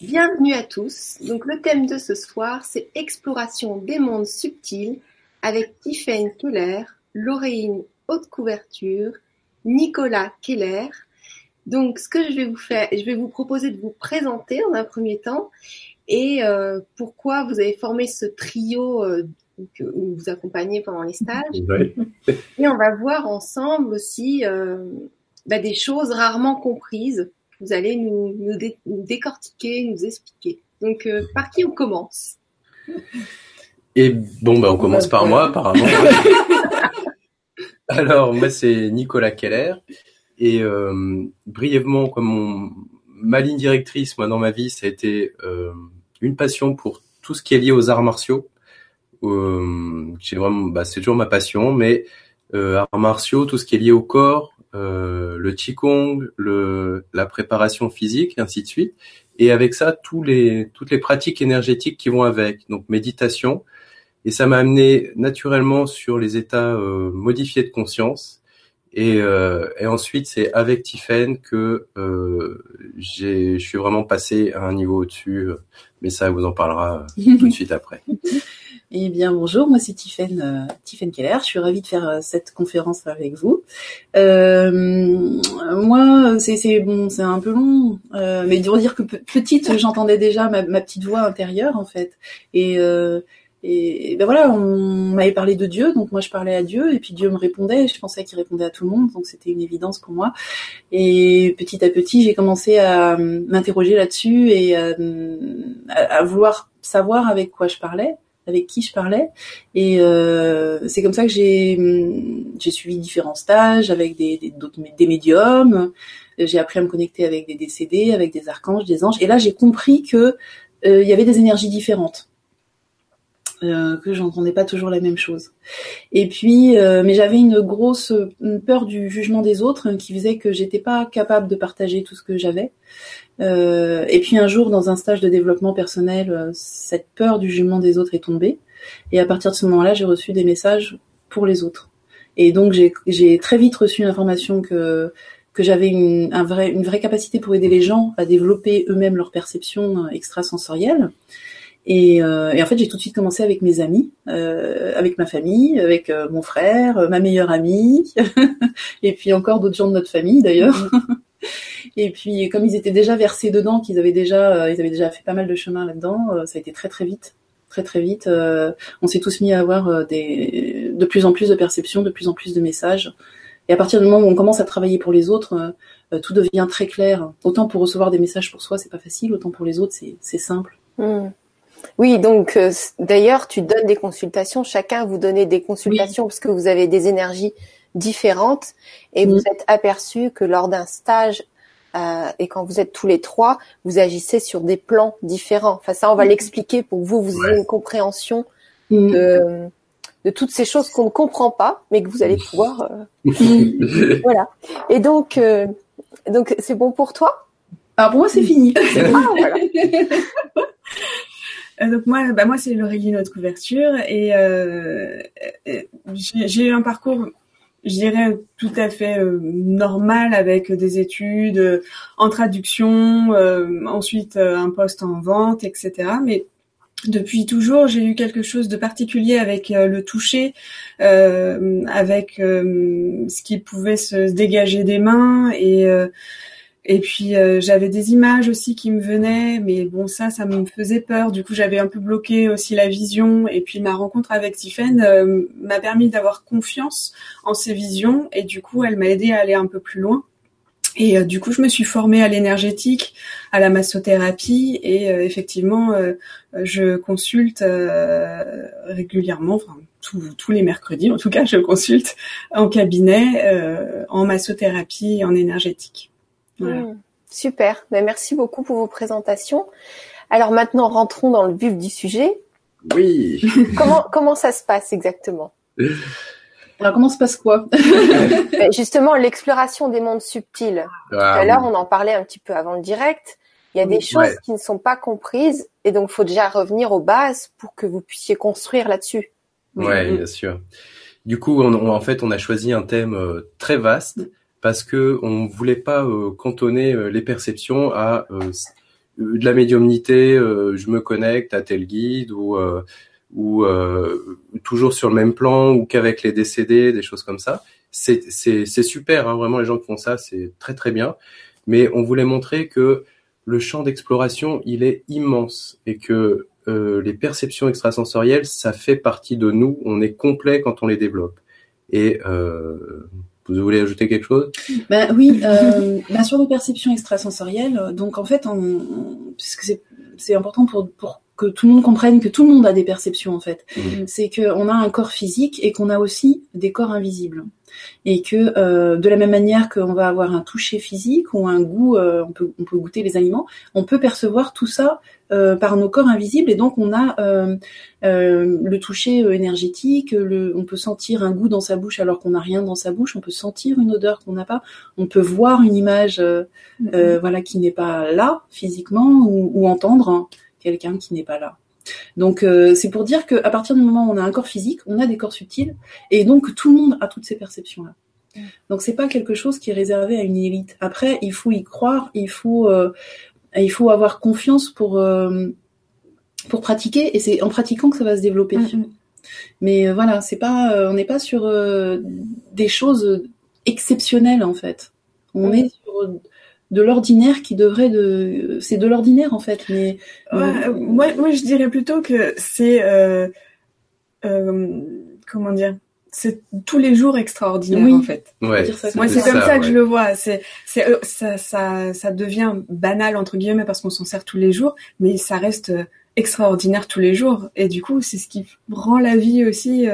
Bienvenue à tous. Donc le thème de ce soir, c'est exploration des mondes subtils avec Tiffaine Keller, Lauréine Haute Couverture, Nicolas Keller. Donc ce que je vais vous faire, je vais vous proposer de vous présenter en un premier temps et euh, pourquoi vous avez formé ce trio euh, que où vous accompagnez pendant les stages. Oui. Et on va voir ensemble aussi euh, bah, des choses rarement comprises. Vous allez nous, nous, dé- nous décortiquer, nous expliquer. Donc, euh, par qui on commence? Et bon, bah, on commence par moi, apparemment. Alors, moi, c'est Nicolas Keller. Et euh, brièvement, comme mon, ma ligne directrice, moi, dans ma vie, ça a été euh, une passion pour tout ce qui est lié aux arts martiaux. Euh, vraiment, bah, c'est toujours ma passion, mais arts martiaux, tout ce qui est lié au corps, le qigong, le, la préparation physique, et ainsi de suite. Et avec ça, tous les, toutes les pratiques énergétiques qui vont avec. Donc méditation. Et ça m'a amené naturellement sur les états euh, modifiés de conscience. Et, euh, et ensuite, c'est avec Tiffen que euh, je suis vraiment passé à un niveau au-dessus. Mais ça, elle vous en parlera euh, tout de suite après. Eh bien, bonjour, moi c'est Tiffaine, euh, Tiffaine Keller. Je suis ravie de faire euh, cette conférence avec vous. Euh, moi, c'est bon, c'est un peu long, euh, mais on dire que pe- petite, j'entendais déjà ma, ma petite voix intérieure en fait. Et euh, et ben voilà, on m'avait parlé de Dieu, donc moi je parlais à Dieu, et puis Dieu me répondait. et Je pensais qu'il répondait à tout le monde, donc c'était une évidence pour moi. Et petit à petit, j'ai commencé à m'interroger là-dessus et à, à vouloir savoir avec quoi je parlais avec qui je parlais. Et euh, c'est comme ça que j'ai suivi différents stages avec des des médiums. J'ai appris à me connecter avec des décédés avec des archanges des anges. Et là j'ai compris que euh, il y avait des énergies différentes euh, que j'entendais pas toujours la même chose et puis euh, mais j'avais une grosse peur du jugement des autres euh, qui faisait que j'étais pas capable de partager tout ce que j'avais euh, et puis un jour, dans un stage de développement personnel, euh, cette peur du jugement des autres est tombée. Et à partir de ce moment-là, j'ai reçu des messages pour les autres. Et donc j'ai très vite reçu l'information que que j'avais une, une vraie capacité pour aider les gens à développer eux-mêmes leur perception euh, extrasensorielle. Et, euh, et en fait, j'ai tout de suite commencé avec mes amis, euh, avec ma famille, avec euh, mon frère, euh, ma meilleure amie, et puis encore d'autres gens de notre famille d'ailleurs. Et puis, comme ils étaient déjà versés dedans, qu'ils avaient déjà, euh, ils avaient déjà fait pas mal de chemin là-dedans, euh, ça a été très très vite, très très vite. Euh, on s'est tous mis à avoir euh, des, de plus en plus de perceptions, de plus en plus de messages. Et à partir du moment où on commence à travailler pour les autres, tout devient très clair. Autant pour recevoir des messages pour soi, c'est pas facile, autant pour les autres, c'est simple. Hmm. Oui, donc euh, d'ailleurs, tu donnes des consultations. Chacun vous donnez des consultations parce que vous avez des énergies différentes et Mm. vous êtes aperçu que lors d'un stage euh, et quand vous êtes tous les trois, vous agissez sur des plans différents. Enfin, ça, on va Mm. l'expliquer pour que vous, vous ayez Ouais. une compréhension Mm. de, de toutes ces choses qu'on ne comprend pas, mais que vous allez pouvoir. euh, voilà. Et donc, euh, donc c'est bon pour toi? Alors pour moi, c'est fini. Ah, voilà. Euh, donc moi, bah moi c'est Laureline Haute Couverture et euh, j'ai eu un parcours, je dirais tout à fait euh, normal avec des études euh, en traduction, ensuite un poste en vente, etc. Mais depuis toujours, j'ai eu quelque chose de particulier avec le toucher, euh, avec euh, ce qui pouvait se dégager des mains et et puis euh, j'avais des images aussi qui me venaient, mais bon ça, ça me faisait peur. Du coup, j'avais un peu bloqué aussi la vision. Et puis ma rencontre avec Tiffen euh, m'a permis d'avoir confiance en ces visions, et du coup, elle m'a aidé à aller un peu plus loin. Et euh, du coup, je me suis formée à l'énergétique, à la massothérapie, et euh, effectivement, euh, je consulte euh, régulièrement, enfin tous, tous les mercredis, en tout cas, je consulte en cabinet, en massothérapie et en énergétique. Voilà. Hmm. Super. Ben, merci beaucoup pour vos présentations. Alors maintenant, rentrons dans le vif du sujet. Oui. Comment, comment ça se passe exactement? Alors comment se passe quoi? Ben, Justement, l'exploration des mondes subtils. Tout Ah, à l'heure, oui. on en parlait un petit peu avant le direct. Il y a des Oui. choses Ouais. qui ne sont pas comprises et donc il faut déjà revenir aux bases pour que vous puissiez construire là-dessus. Ouais, bien sûr. Du coup, on, on- en fait, on a choisi un thème euh, très vaste parce que on voulait pas euh, cantonner euh, les perceptions à euh, de la médiumnité, je me connecte à tel guide ou ou toujours sur le même plan ou qu'avec les décédés, des choses comme ça. C'est c'est super, hein, vraiment les gens qui font ça, c'est très très bien. Mais on voulait montrer que le champ d'exploration, il est immense et que euh, les perceptions extrasensorielles, ça fait partie de nous. On est complet quand on les développe. Et euh, vous voulez ajouter quelque chose? Ben oui, euh, ben sur les perceptions extrasensorielles. Donc en fait, on, puisque c'est important pour, pour que tout le monde comprenne que tout le monde a des perceptions en fait. Mmh. C'est qu'on a un corps physique et qu'on a aussi des corps invisibles et que euh, de la même manière qu'on va avoir un toucher physique ou un goût, euh, on, peut, on peut goûter les aliments, on peut percevoir tout ça euh, par nos corps invisibles et donc on a le toucher énergétique, le, on peut sentir un goût dans sa bouche alors qu'on n'a rien dans sa bouche, on peut sentir une odeur qu'on n'a pas, on peut voir une image mm-hmm. voilà qui n'est pas là physiquement ou, ou entendre quelqu'un qui n'est pas là. Donc euh, c'est pour dire qu'à partir du moment où on a un corps physique, on a des corps subtils, et donc tout le monde a toutes ces perceptions-là. Mm. Donc c'est pas quelque chose qui est réservé à une élite. Après, il faut y croire, il faut, euh, il faut avoir confiance pour euh, pour pratiquer, et c'est en pratiquant que ça va se développer. Mm, mm. Mais voilà, c'est pas, on n'est pas sur des choses exceptionnelles en fait. On est sur de l'ordinaire qui devrait de c'est de l'ordinaire en fait mais euh, moi moi je dirais plutôt que c'est euh, euh, comment dire c'est tous les jours extraordinaire en fait. Ouais, moi c'est comme ça, que je le vois. C'est c'est euh, ça, ça ça devient banal entre guillemets parce qu'on s'en sert tous les jours, mais ça reste extraordinaire tous les jours et du coup c'est ce qui rend la vie aussi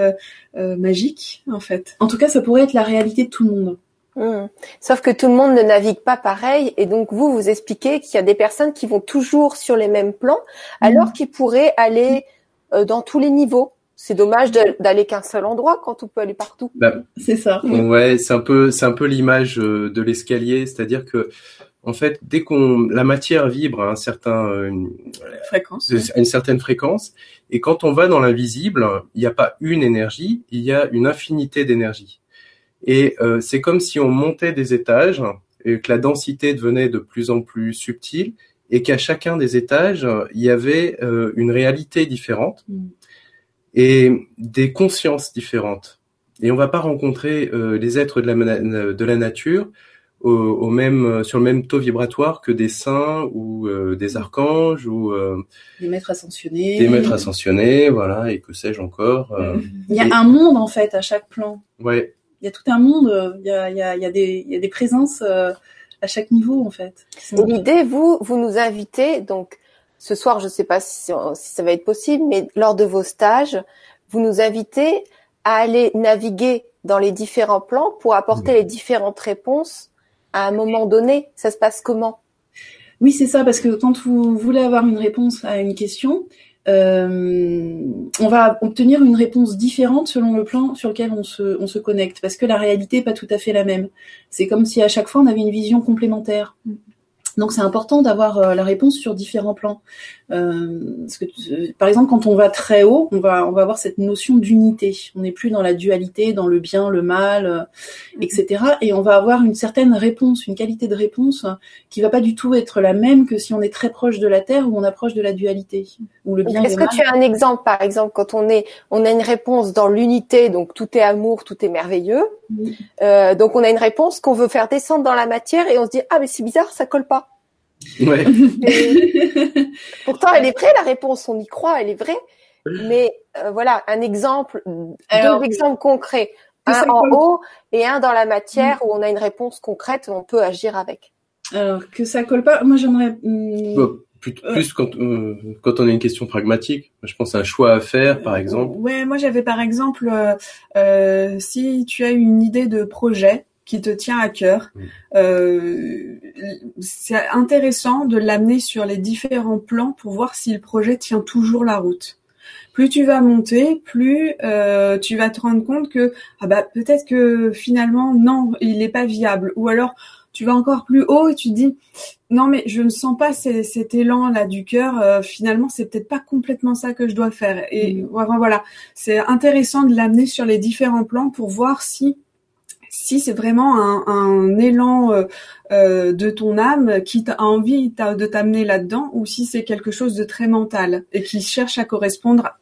magique en fait. En tout cas ça pourrait être la réalité de tout le monde. Mmh. Sauf que tout le monde ne navigue pas pareil et donc vous vous expliquez qu'il y a des personnes qui vont toujours sur les mêmes plans alors mmh. qu'ils pourraient aller euh, dans tous les niveaux. C'est dommage d'aller qu'un seul endroit quand on peut aller partout. Bah, c'est ça. Ouais, c'est un peu c'est un peu l'image euh, de l'escalier, c'est-à-dire que en fait, dès qu'on la matière vibre à un certain euh, une, fréquence, une certaine fréquence, et quand on va dans l'invisible, il n'y a pas une énergie, il y a une infinité d'énergie. Et euh, c'est comme si on montait des étages et que la densité devenait de plus en plus subtile et qu'à chacun des étages, il y avait euh, une réalité différente mm. et des consciences différentes. Et on va pas rencontrer euh, les êtres de la, de la nature au, au, même sur le même taux vibratoire que des saints ou des archanges ou des maîtres ascensionnés. Des maîtres ascensionnés, voilà, et que sais-je encore. il y a un monde en fait à chaque plan. Ouais y a tout un monde, il y a, il y a, il y a, des, il y a des présences euh, à chaque niveau en fait. L'idée, vous, vous nous invitez donc ce soir, je ne sais pas si, si, ça va être possible, mais lors de vos stages, vous nous invitez à aller naviguer dans les différents plans pour apporter les différentes réponses à un moment donné. Ça se passe comment? Oui, c'est ça, parce que quand vous voulez avoir une réponse à une question, euh, on va obtenir une réponse différente selon le plan sur lequel on se, on se connecte, parce que la réalité n'est pas tout à fait la même. C'est comme si à chaque fois on avait une vision complémentaire. Donc c'est important d'avoir euh, la réponse sur différents plans. Euh, parce que, euh, par exemple, quand on va très haut, on va on va avoir cette notion d'unité. On n'est plus dans la dualité, dans le bien, le mal, euh, mm-hmm. etc. Et on va avoir une certaine réponse, une qualité de réponse qui va pas du tout être la même que si on est très proche de la terre ou on approche de la dualité ou le bien. Est-ce que tu as un exemple, par exemple, quand on est on a une réponse dans l'unité, donc tout est amour, tout est merveilleux. Euh, donc on a une réponse qu'on veut faire descendre dans la matière et on se dit ah mais c'est bizarre, ça colle pas. Ouais. pourtant, elle est vraie la réponse, on y croit, elle est vraie. Mais euh, voilà, un exemple, deux exemples concrets, un en haut et un dans la matière où on a une réponse concrète, on peut agir avec. Alors que ça colle pas, moi j'aimerais. Hmm, plus, plus quand, euh, quand on a une question pragmatique, je pense à un choix à faire, par exemple. Ouais, moi j'avais par exemple, euh, si tu as une idée de projet qui te tient à cœur. Mm. Euh, c'est intéressant de l'amener sur les différents plans pour voir si le projet tient toujours la route. Plus tu vas monter, plus euh, tu vas te rendre compte que ah bah peut-être que finalement non, il n'est pas viable. Ou alors tu vas encore plus haut et tu dis non mais je ne sens pas cet élan là du cœur. Euh, finalement c'est peut-être pas complètement ça que je dois faire. Et mm. voilà, c'est intéressant de l'amener sur les différents plans pour voir si si c'est vraiment un, un élan euh, euh, de ton âme qui a envie de t'amener là-dedans, ou si c'est quelque chose de très mental et qui cherche à correspondre,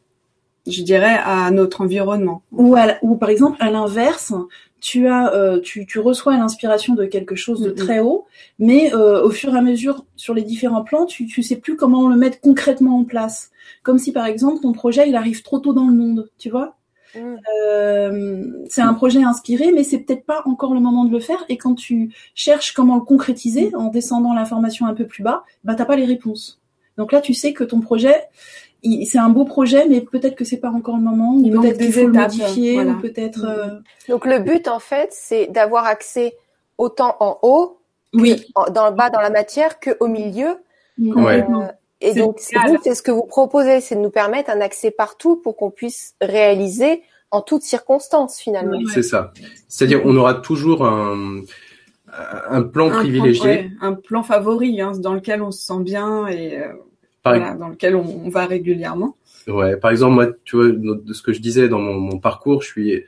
je dirais, à notre environnement. Ou, ou par exemple, à l'inverse, tu as, euh, tu, tu, reçois l'inspiration de quelque chose de très haut, mais euh, au fur et à mesure sur les différents plans, tu, tu sais plus comment le mettre concrètement en place. Comme si par exemple ton projet il arrive trop tôt dans le monde, tu vois? Mm. Euh, c'est un projet inspiré, mais c'est peut-être pas encore le moment de le faire. Et quand tu cherches comment le concrétiser en descendant l'information un peu plus bas, bah t'as pas les réponses. Donc là, tu sais que ton projet, c'est un beau projet, mais peut-être que c'est pas encore le moment, ou peut-être qu'il faut le modifier, ou peut-être. Euh, Donc le but, en fait, c'est d'avoir accès autant en haut, oui, dans le bas dans la matière, que au milieu. Ouais. Et donc, c'est ce que vous proposez, c'est de nous permettre un accès partout pour qu'on puisse réaliser en toutes circonstances, finalement. C'est ça. C'est-à-dire, on aura toujours un, un plan privilégié. un plan favori, hein, dans lequel on se sent bien et euh, voilà, dans lequel on, va régulièrement. Ouais, par exemple, moi, tu vois, de ce que je disais dans mon, mon, parcours, je suis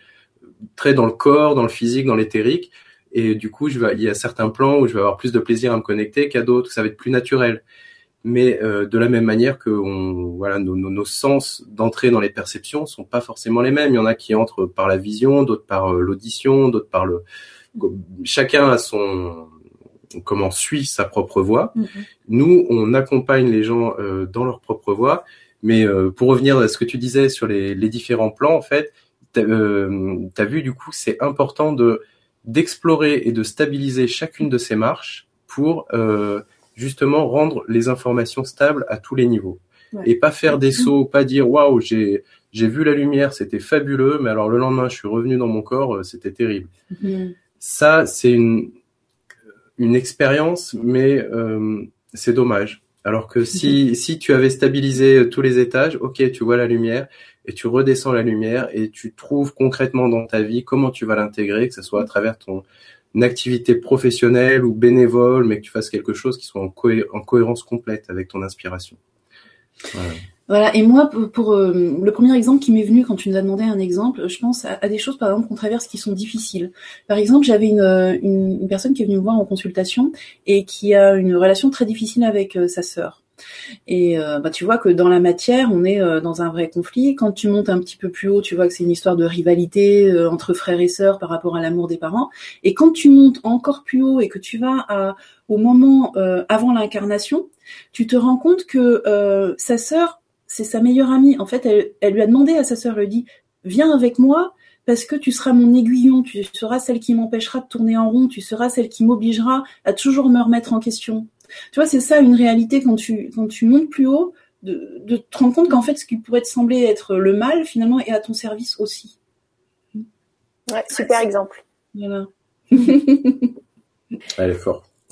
très dans le corps, dans le physique, dans l'éthérique. Et du coup, je vais, il y a certains plans où je vais avoir plus de plaisir à me connecter qu'à d'autres, ça va être plus naturel mais euh, de la même manière que on, voilà, nos, nos, nos sens d'entrée dans les perceptions sont pas forcément les mêmes. Il y en a qui entrent par la vision, d'autres par euh, l'audition, d'autres par le. Chacun a son comment suit sa propre voie. Mm-hmm. Nous, on accompagne les gens euh, dans leur propre voie. Mais pour revenir à ce que tu disais sur les, les différents plans, en fait, tu as vu du coup, c'est important de d'explorer et de stabiliser chacune de ces marches pour justement rendre les informations stables à tous les niveaux. Et pas faire des sauts, pas dire waouh, j'ai j'ai vu la lumière, c'était fabuleux, mais alors le lendemain, je suis revenu dans mon corps, euh, c'était terrible. Mm-hmm. Ça, c'est une une expérience, mais euh, c'est dommage. Alors que si mm-hmm. si tu avais stabilisé tous les étages, ok, tu vois la lumière et tu redescends la lumière et tu trouves concrètement dans ta vie comment tu vas l'intégrer, que ce soit à travers ton une activité professionnelle ou bénévole, mais que tu fasses quelque chose qui soit en, en cohérence complète avec ton inspiration. Voilà. Et moi, pour, euh, le premier exemple qui m'est venu quand tu nous as demandé un exemple, je pense à, des choses, par exemple, qu'on traverse qui sont difficiles. Par exemple, j'avais une, une, une, personne qui est venue me voir en consultation et qui a une relation très difficile avec euh, sa sœur. Et euh, bah, tu vois que dans la matière, on est euh, dans un vrai conflit. Quand tu montes un petit peu plus haut, tu vois que c'est une histoire de rivalité euh, entre frères et sœurs par rapport à l'amour des parents. Et quand tu montes encore plus haut et que tu vas à, au moment avant l'incarnation, tu te rends compte que sa sœur, c'est sa meilleure amie. En fait, elle, elle lui a demandé à sa sœur, elle lui dit, viens avec moi parce que tu seras mon aiguillon, tu seras celle qui m'empêchera de tourner en rond, tu seras celle qui m'obligera à toujours me remettre en question. Tu vois, c'est ça une réalité quand tu quand tu montes plus haut, de, de te rendre compte qu'en fait, ce qui pourrait te sembler être le mal, finalement, est à ton service aussi. Ouais, super exemple. Voilà. Elle est forte.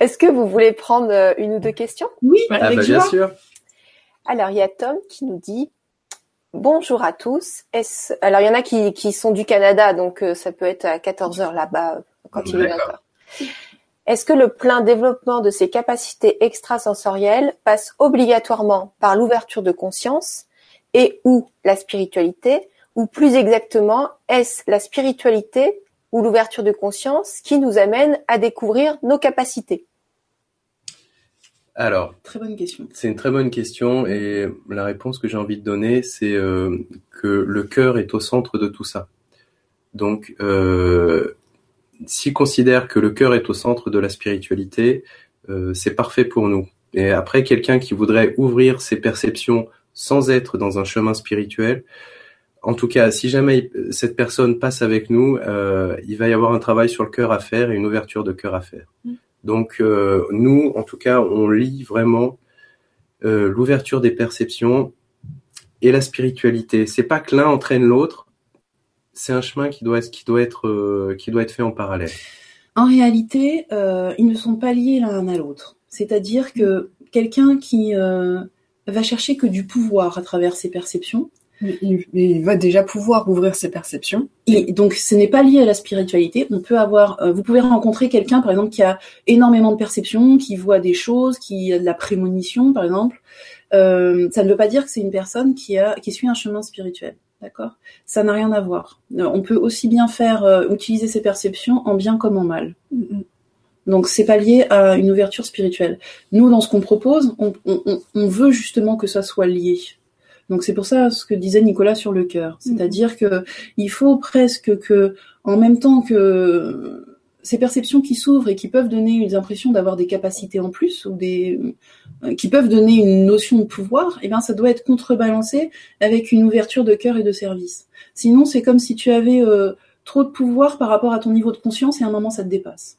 Est-ce que vous voulez prendre euh, une ou deux questions? Oui, ah, bah, bien sûr. Alors, il y a Tom qui nous dit Bonjour à tous. Alors, il y en a qui, qui sont du Canada, donc euh, ça peut être à 14 heures là-bas quand il est 20 est-ce que le plein développement de ces capacités extrasensorielles passe obligatoirement par l'ouverture de conscience et ou la spiritualité, ou plus exactement, est-ce la spiritualité ou l'ouverture de conscience qui nous amène à découvrir nos capacités? Alors, très bonne question. C'est une très bonne question et la réponse que j'ai envie de donner, c'est euh, que le cœur est au centre de tout ça. Donc, euh, s'il considère que le cœur est au centre de la spiritualité, euh, c'est parfait pour nous. Et après, quelqu'un qui voudrait ouvrir ses perceptions sans être dans un chemin spirituel, en tout cas, si jamais cette personne passe avec nous, euh, il va y avoir un travail sur le cœur à faire et une ouverture de cœur à faire. Mm. Donc, euh, nous, en tout cas, on lit vraiment l'ouverture des perceptions et la spiritualité. C'est pas que l'un entraîne l'autre, c'est un chemin qui doit, qui doit être, euh, qui doit être fait en parallèle. En réalité, euh, ils ne sont pas liés l'un à l'autre. C'est-à-dire que quelqu'un qui euh, va chercher que du pouvoir à travers ses perceptions, il, va déjà pouvoir ouvrir ses perceptions. Et donc, ce n'est pas lié à la spiritualité. On peut avoir, vous pouvez rencontrer quelqu'un, par exemple, qui a énormément de perceptions, qui voit des choses, qui a de la prémonition, par exemple. ça ne veut pas dire que c'est une personne qui a, qui suit un chemin spirituel. D'accord? Ça n'a rien à voir. On peut aussi bien faire euh, utiliser ses perceptions en bien comme en mal. Donc c'est pas lié à une ouverture spirituelle. Nous, dans ce qu'on propose, on, on- on- on veut justement que ça soit lié. Donc c'est pour ça ce que disait Nicolas sur le cœur, c'est-à-dire que il faut presque que, en même temps que ces perceptions qui s'ouvrent et qui peuvent donner une impression d'avoir des capacités en plus ou des euh, qui peuvent donner une notion de pouvoir, eh bien ça doit être contrebalancé avec une ouverture de cœur et de service. Sinon c'est comme si tu avais euh, trop de pouvoir par rapport à ton niveau de conscience et à un moment ça te dépasse.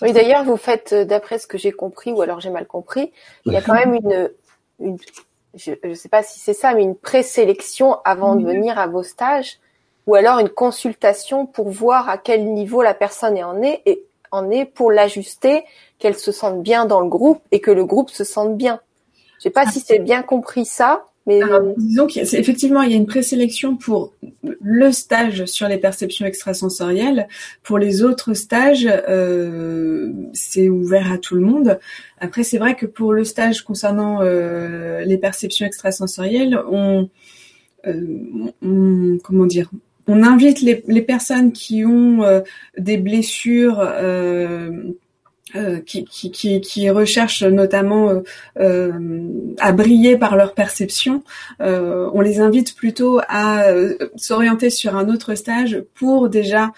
Oui, d'ailleurs, vous faites, euh, d'après ce que j'ai compris, ou alors j'ai mal compris, il y a quand même une, une je ne sais pas si c'est ça, mais une présélection avant de venir à vos stages, ou alors une consultation pour voir à quel niveau la personne est en est, et en est pour l'ajuster, qu'elle se sente bien dans le groupe et que le groupe se sente bien. Je sais pas si c'est bien compris ça, mais Alors, disons il y a une présélection pour le stage sur les perceptions extrasensorielles. Pour les autres stages, euh, c'est ouvert à tout le monde. Après, c'est vrai que pour le stage concernant euh, les perceptions extrasensorielles, on, euh, on- comment dire, on invite les, personnes qui ont euh, des blessures. euh, euh, qui, qui, recherchent notamment à briller par leur perception, on les invite plutôt à s'orienter sur un autre stage pour déjà,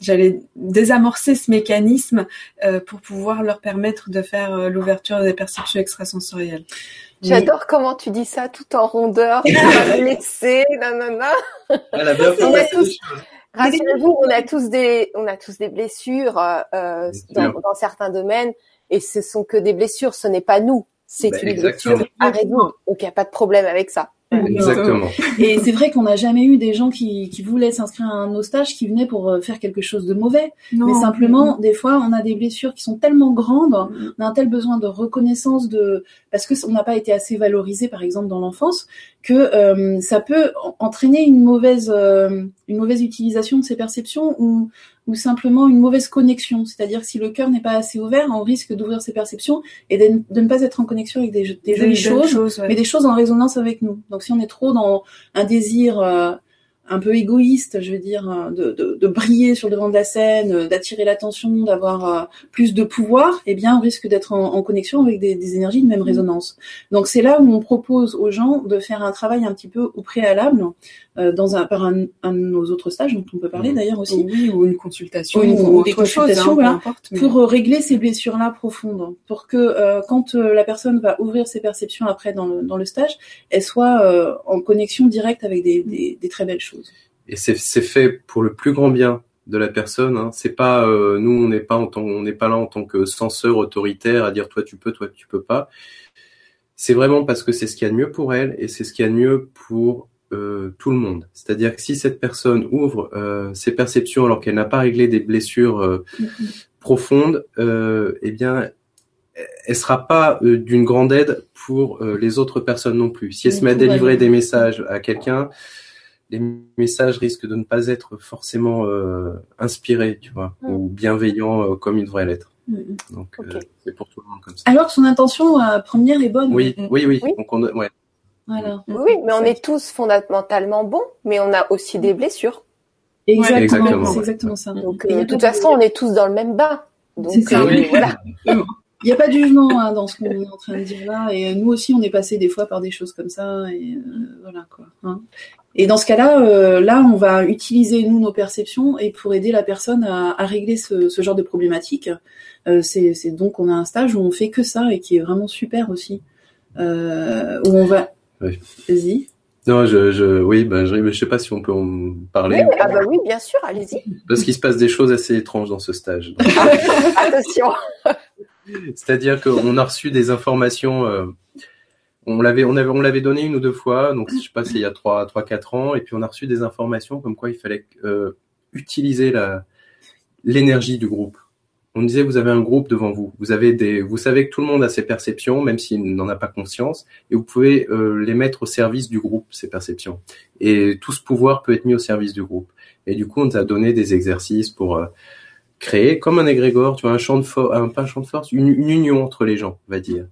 j'allais désamorcer ce mécanisme pour pouvoir leur permettre de faire l'ouverture des perceptions extrasensorielles. J'adore comment tu dis ça tout en rondeur, blessé, nanana. Bien On a tous-. Rassurez-vous, on a tous des, on a tous des blessures euh, euh, dans, dans certains domaines, et ce sont que des blessures. Ce n'est pas nous, c'est Bah, une exactement. blessure à résoudre. Donc il n'y a pas de problème avec ça. Exactement. Et c'est vrai qu'on n'a jamais eu des gens qui, qui voulaient s'inscrire à un stages qui venaient pour euh, faire quelque chose de mauvais. Non, Mais simplement, des fois, on a des blessures qui sont tellement grandes, Mm. on a un tel besoin de reconnaissance de parce que on n'a pas été assez valorisé, par exemple, dans l'enfance, que euh, ça peut en- entraîner une mauvaise euh, une mauvaise utilisation de ces perceptions ou ou simplement une mauvaise connexion. C'est-à-dire si le cœur n'est pas assez ouvert, on risque d'ouvrir ses perceptions et de, de ne pas être en connexion avec des, des Des jolies choses ouais. mais des choses en résonance avec nous. Donc si on est trop dans un désir euh, un peu égoïste, je veux dire, euh, de, de, de briller sur le devant de la scène, euh, d'attirer l'attention, d'avoir euh, plus de pouvoir, eh bien on risque d'être en, en connexion avec des, des énergies de même résonance. Donc c'est là où on propose aux gens de faire un travail un petit peu au préalable, dans un, par un, un de nos autres stages dont on peut parler Mhm. d'ailleurs aussi, Oui, ou une consultation, Ou une- ou, ou des autre chose, consultations, hein, peu voilà, importe, mais- pour euh, régler ces blessures-là profondes, pour que euh, quand euh, la personne va ouvrir ses perceptions après dans le, dans le stage, elle soit euh, en connexion directe avec des, des, des très belles choses. Et c'est c'est fait pour le plus grand bien de la personne. Hein. C'est pas euh, nous, on n'est pas en tant, on n'est pas là en tant que censeur autoritaire à dire toi tu peux, toi tu peux pas. C'est vraiment parce que c'est ce qu'il y a de mieux pour elle et c'est ce qu'il y a de mieux pour euh, tout le monde. C'est-à-dire que si cette personne ouvre euh, ses perceptions alors qu'elle n'a pas réglé des blessures euh, profondes, euh, eh bien, elle sera pas euh, d'une grande aide pour euh, les autres personnes non plus. Si elle se met à délivrer des messages à quelqu'un, les messages risquent de ne pas être forcément euh, inspirés, tu vois, Mm. ou bienveillants euh, comme ils devraient l'être. Mhm. Donc, Ok. euh, c'est pour tout le monde comme ça. Alors que son intention première est bonne. Oui, Mm. oui, oui. Oui. Donc on, ouais. Voilà. Oui, mais on est tous fondamentalement bons, mais on a aussi des blessures. Exactement. Exactement, C'est exactement ça. Donc euh, de toute façon, on est tous dans le même bain. Donc C'est ça. euh, Oui. voilà. Il n'y a pas de jugement hein, dans ce qu'on est en train de dire là. Et nous aussi, on est passé des fois par des choses comme ça. Et euh, voilà quoi. hein. Et dans ce cas-là, euh, là, on va utiliser nous nos perceptions et pour aider la personne à, à régler ce, ce genre de problématique. Euh, c'est c'est donc on a un stage où on fait que ça et qui est vraiment super aussi. Euh, où on va. Oui. Vas-y. Non, je, je, oui, ben, je, je sais pas si on peut en parler. Oui, ah bah oui, bien sûr, allez-y. Parce qu'il se passe des choses assez étranges dans ce stage. Attention. C'est-à-dire qu'on a reçu des informations. euh, on l'avait, on avait, on l'avait donné une ou deux fois. Donc je sais pas, c'est il y a trois, trois, quatre ans. Et puis on a reçu des informations comme quoi il fallait euh, utiliser la l'énergie du groupe. On disait vous avez un groupe devant vous. Vous avez des, vous savez que tout le monde a ses perceptions, même s'il n'en a pas conscience, et vous pouvez euh, les mettre au service du groupe ces perceptions. Et tout ce pouvoir peut être mis au service du groupe. Et du coup, on nous a donné des exercices pour euh, créer comme un égrégore, tu vois, un champ de force, un, pas un champ de force, une, union entre les gens, on va dire.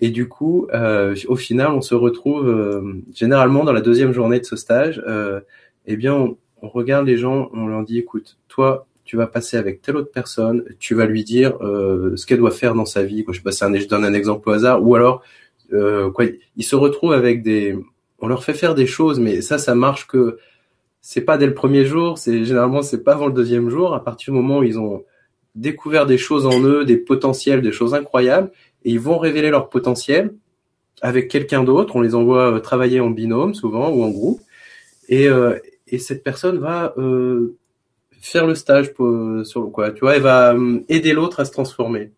Et du coup, euh, au final, on se retrouve euh, généralement dans la deuxième journée de ce stage. Euh, eh bien, on, regarde les gens, on leur dit, écoute, toi, tu vas passer avec telle autre personne, tu vas lui dire euh, ce qu'elle doit faire dans sa vie. Je sais pas, je donne un exemple au hasard, ou alors, euh, quoi, ils se retrouvent avec des, on leur fait faire des choses, mais ça, ça marche que c'est pas dès le premier jour, c'est généralement c'est pas avant le deuxième jour. À partir du moment où ils ont découvert des choses en eux, des potentiels, des choses incroyables, et ils vont révéler leur potentiel avec quelqu'un d'autre. On les envoie euh, travailler en binôme souvent ou en groupe, et, euh, et cette personne va euh, faire le stage pour, sur quoi, tu vois, elle va euh, aider l'autre à se transformer.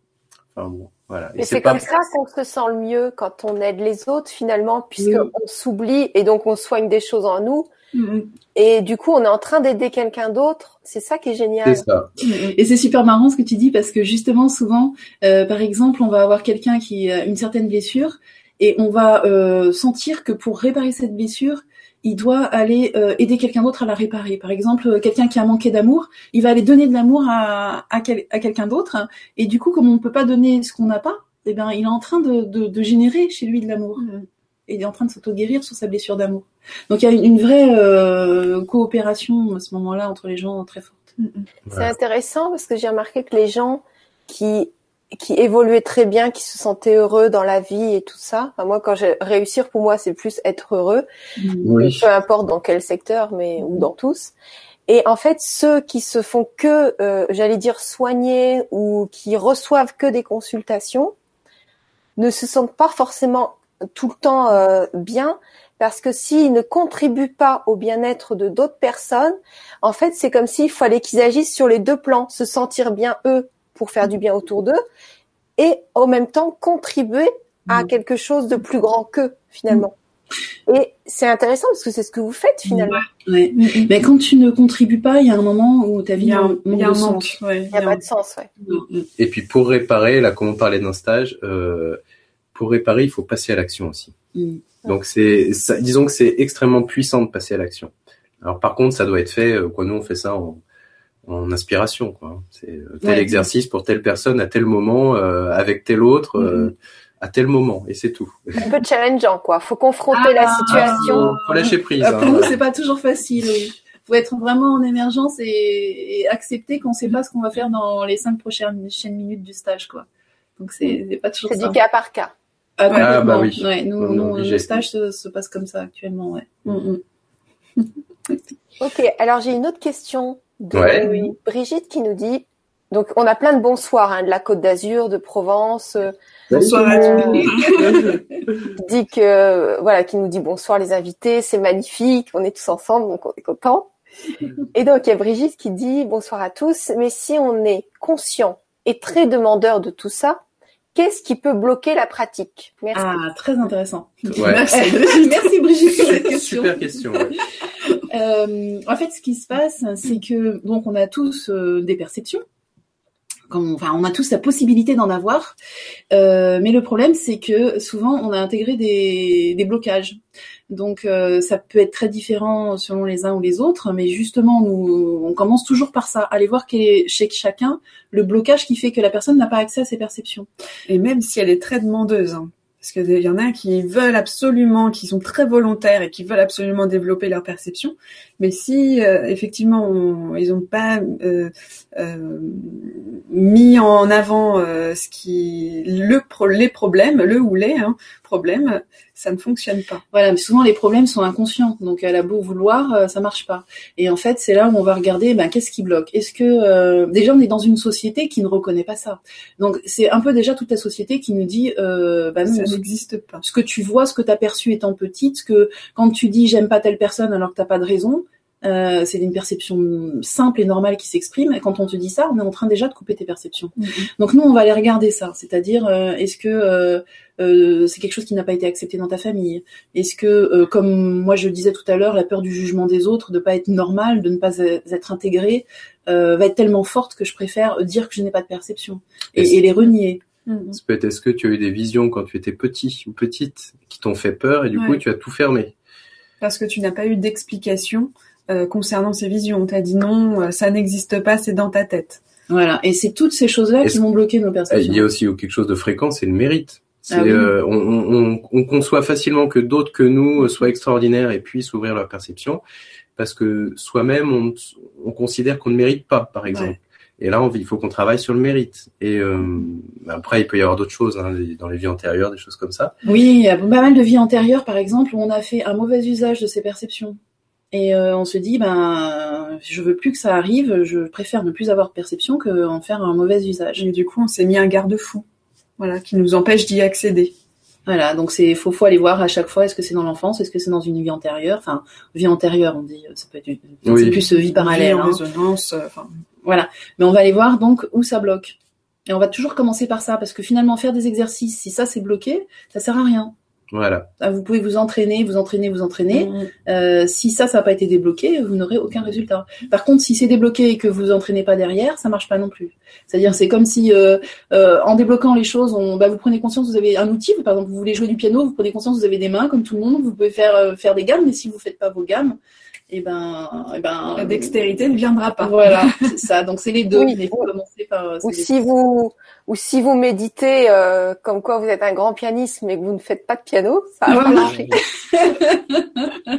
Enfin bon, voilà. Et c'est comme ça qu'on se sent le mieux quand on aide les autres finalement, puisqu'on s'oublie et donc on soigne des choses en nous. Mmh. Et du coup, on est en train d'aider quelqu'un d'autre. C'est ça qui est génial. C'est ça. Et c'est super marrant ce que tu dis parce que justement, souvent, euh, par exemple, on va avoir quelqu'un qui a une certaine blessure et on va euh, sentir que pour réparer cette blessure, il doit aller euh, aider quelqu'un d'autre à la réparer. Par exemple, quelqu'un qui a manqué d'amour, il va aller donner de l'amour à, à, quel, à quelqu'un d'autre. Et du coup, comme on ne peut pas donner ce qu'on n'a pas, eh ben, il est en train de, de, de générer chez lui de l'amour. Mmh et il est en train de s'auto-guérir sur sa blessure d'amour. Donc il y a une vraie euh, coopération à ce moment-là entre les gens très forte. C'est intéressant parce que j'ai remarqué que les gens qui qui évoluaient très bien, qui se sentaient heureux dans la vie et tout ça. Enfin, moi, quand j'ai réussir pour moi, c'est plus être heureux, oui. peu importe dans quel secteur, mais ou dans tous. Et en fait, ceux qui se font que, euh, j'allais dire, soigner ou qui reçoivent que des consultations, ne se sentent pas forcément tout le temps euh, bien parce que s'ils ne contribuent pas au bien-être de d'autres personnes, en fait, c'est comme s'il fallait qu'ils agissent sur les deux plans, se sentir bien eux pour faire du bien autour d'eux et en même temps contribuer à quelque chose de plus grand qu'eux finalement. Et c'est intéressant parce que c'est ce que vous faites finalement. Ouais, ouais. Mais quand tu ne contribues pas, il y a un moment où ta vie il y a, un, il y a un. Il n'y a, pas de sens. Ouais. Et puis pour réparer, là, comme on parlait d'un stage, euh, pour réparer, il faut passer à l'action aussi. Mm. Donc c'est, disons que c'est extrêmement puissant de passer à l'action. Alors par contre, ça doit être fait. Quoi, nous on fait ça en, en inspiration. Quoi. C'est tel ouais. exercice pour telle personne à tel moment, euh, avec tel autre. Mm. Euh, à tel moment et c'est tout. Un peu challengeant quoi. Faut confronter ah, la situation. Faut, faut lâcher prise. Pour hein, nous c'est pas toujours facile. Faut être vraiment en émergence et, et accepter qu'on sait pas ce qu'on va faire dans les cinq prochaines minutes du stage quoi. Donc c'est pas toujours. C'est du cas par cas. Ah, ah bah oui. Ouais, nous, nous, le stage se, se, passe comme ça actuellement, ouais. Mm -hmm. ok, alors j'ai une autre question de ouais. Brigitte qui nous dit, donc on a plein de bonsoirs hein, de la Côte d'Azur, de Provence. Bonsoir à tous. dit que voilà, qui nous dit bonsoir les invités, c'est magnifique, on est tous ensemble, donc on est content. Et donc il y a Brigitte qui dit bonsoir à tous, mais si on est conscient et très demandeur de tout ça, qu'est-ce qui peut bloquer la pratique? Merci. Ah, très intéressant. Ouais. Merci, Merci Brigitte pour cette question. Super question. Ouais. Euh, en fait, ce qui se passe, c'est que donc on a tous euh, des perceptions. Comme, enfin, on a tous la possibilité d'en avoir, euh, mais le problème, c'est que souvent, on a intégré des, des blocages. Donc, euh, ça peut être très différent selon les uns ou les autres, mais justement, nous, on commence toujours par ça, aller voir quel est chez chacun le blocage qui fait que la personne n'a pas accès à ses perceptions. Et même si elle est très demandeuse, hein, parce qu'il y en a qui veulent absolument, qui sont très volontaires et qui veulent absolument développer leur perception, mais si euh, effectivement ils n'ont pas euh, euh, mis en avant euh, ce qui le les problèmes, le ou les hein, problèmes, ça ne fonctionne pas. Voilà, mais souvent les problèmes sont inconscients, donc à la beau vouloir, euh, ça marche pas. Et en fait, c'est là où on va regarder, ben qu'est-ce qui bloque? Est-ce que euh, déjà on est dans une société qui ne reconnaît pas ça Donc c'est un peu déjà toute la société qui nous dit, euh, ben non, ça n'existe pas. Ce que tu vois, ce que tu as perçu étant petite, ce que quand tu dis j'aime pas telle personne alors que t'as pas de raison, euh, c'est une perception simple et normale qui s'exprime. Et quand on te dit ça, on est en train déjà de couper tes perceptions. Mm -hmm. Donc nous, on va aller regarder ça. C'est-à-dire, euh, est-ce que euh, euh, c'est quelque chose qui n'a pas été accepté dans ta famille? Est-ce que, euh, comme moi je le disais tout à l'heure, la peur du jugement des autres, de pas être normal, de ne pas être intégré, euh, va être tellement forte que je préfère dire que je n'ai pas de perception et, et les renier. Mm -hmm. Peut-être est-ce que tu as eu des visions quand tu étais petit ou petite qui t'ont fait peur et du ouais. coup tu as tout fermé? Parce que tu n'as pas eu d'explication euh, concernant ces visions. On t'a dit non, euh, ça n'existe pas, c'est dans ta tête. Voilà, et c'est toutes ces choses-là qui vont bloquer nos perceptions. Il y a aussi quelque chose de fréquent, c'est le mérite. Ah oui. euh, on, on- on conçoit facilement que d'autres que nous soient extraordinaires et puissent ouvrir leur perception, parce que soi-même, on, on considère qu'on ne mérite pas, par exemple. Et là, on, il faut qu'on travaille sur le mérite. Et euh, après, il peut y avoir d'autres choses hein, dans les vies antérieures, des choses comme ça. Oui, il y a pas mal de vies antérieures, par exemple, où on a fait un mauvais usage de ses perceptions. Et euh, on se dit, ben, je veux plus que ça arrive, je préfère ne plus avoir de perception que en faire un mauvais usage. Et du coup, on s'est mis un garde-fou, voilà, qui nous empêche d'y accéder. Voilà, donc c'est faut, faut aller voir à chaque fois, est-ce que c'est dans l'enfance, est-ce que c'est dans une vie antérieure, enfin, vie antérieure, on dit, ça peut être une, Oui. c'est plus euh, vie parallèle. en hein. résonance, euh, enfin, Voilà. Mais on va aller voir donc où ça bloque. Et on va toujours commencer par ça, parce que finalement, faire des exercices, si ça c'est bloqué, ça sert à rien. Voilà. Ah, Vous pouvez vous entraîner, vous entraîner, vous entraîner. mm, Euh, si ça, ça n'a pas été débloqué, vous n'aurez aucun résultat. Par contre, si c'est débloqué et que vous entraînez pas derrière, ça marche pas non plus. C'est-à-dire, c'est comme si euh, euh, en débloquant les choses, on, bah, vous prenez conscience, vous avez un outil. Par exemple, vous voulez jouer du piano, vous prenez conscience, vous avez des mains comme tout le monde, vous pouvez faire euh, faire des gammes, mais si vous faites pas vos gammes, et ben, et ben, la dextérité ne viendra pas. Voilà, c'est ça. Donc c'est les deux. Oui. Mais il faut commencer par. euh, Ou c'est les- si vous, ou si vous méditez euh, comme quoi vous êtes un grand pianiste mais que vous ne faites pas de piano, ça va pas marcher.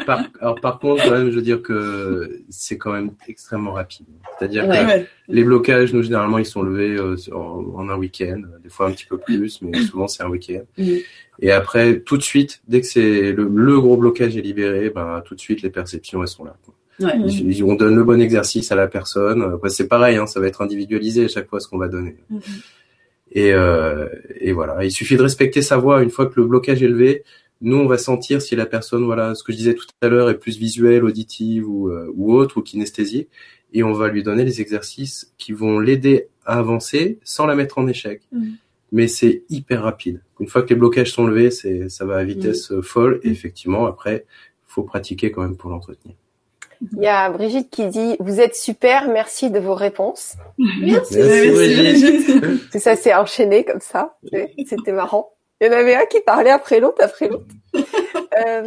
Par, alors par contre, quand même, je veux dire que c'est quand même extrêmement rapide. C'est-à-dire Ouais. que Ouais. les blocages, nous généralement, ils sont levés euh, en, en un week-end, des fois un petit peu plus, mais souvent c'est un week-end. Mhm. Et après, tout de suite, dès que c'est le, le gros blocage est libéré, ben tout de suite les perceptions elles sont là. quoi. Ouais. On donne le bon exercice à la personne. Après, c'est pareil, hein, ça va être individualisé à chaque fois ce qu'on va donner. Mhm. Et, euh, et voilà, il suffit de respecter sa voix. Une fois que le blocage est levé, nous on va sentir si la personne, voilà, ce que je disais tout à l'heure, est plus visuelle, auditive ou, euh, ou autre, ou kinesthésie, et on va lui donner les exercices qui vont l'aider à avancer sans la mettre en échec. Mhm. Mais c'est hyper rapide. Une fois que les blocages sont levés, c'est ça va à vitesse euh, folle. Et effectivement, après, faut pratiquer quand même pour l'entretenir. Il y a Brigitte qui dit vous êtes super, merci de vos réponses. Merci. Merci, Brigitte. Tout ça s'est enchaîné comme ça. C'était marrant. Il y en avait un qui parlait après l'autre, après l'autre. Euh,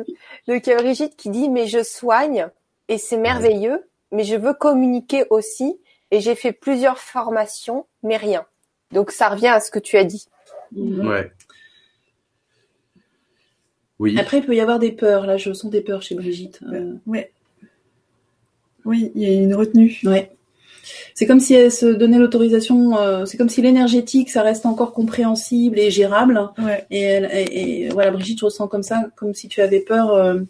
donc il y a Brigitte qui dit mais je soigne et c'est merveilleux, mais je veux communiquer aussi et j'ai fait plusieurs formations, mais rien. Donc ça revient à ce que tu as dit. Mhm. Ouais. Oui. Après, il peut y avoir des peurs. Là, je sens des peurs chez Brigitte. Euh, Ouais. Oui, il y a une retenue. Ouais. C'est comme si elle se donnait l'autorisation. euh, c'est comme si l'énergétique, ça reste encore compréhensible et gérable. Ouais. Et, elle, et, et voilà, Brigitte, je ressens comme ça, comme si tu avais peur, euh,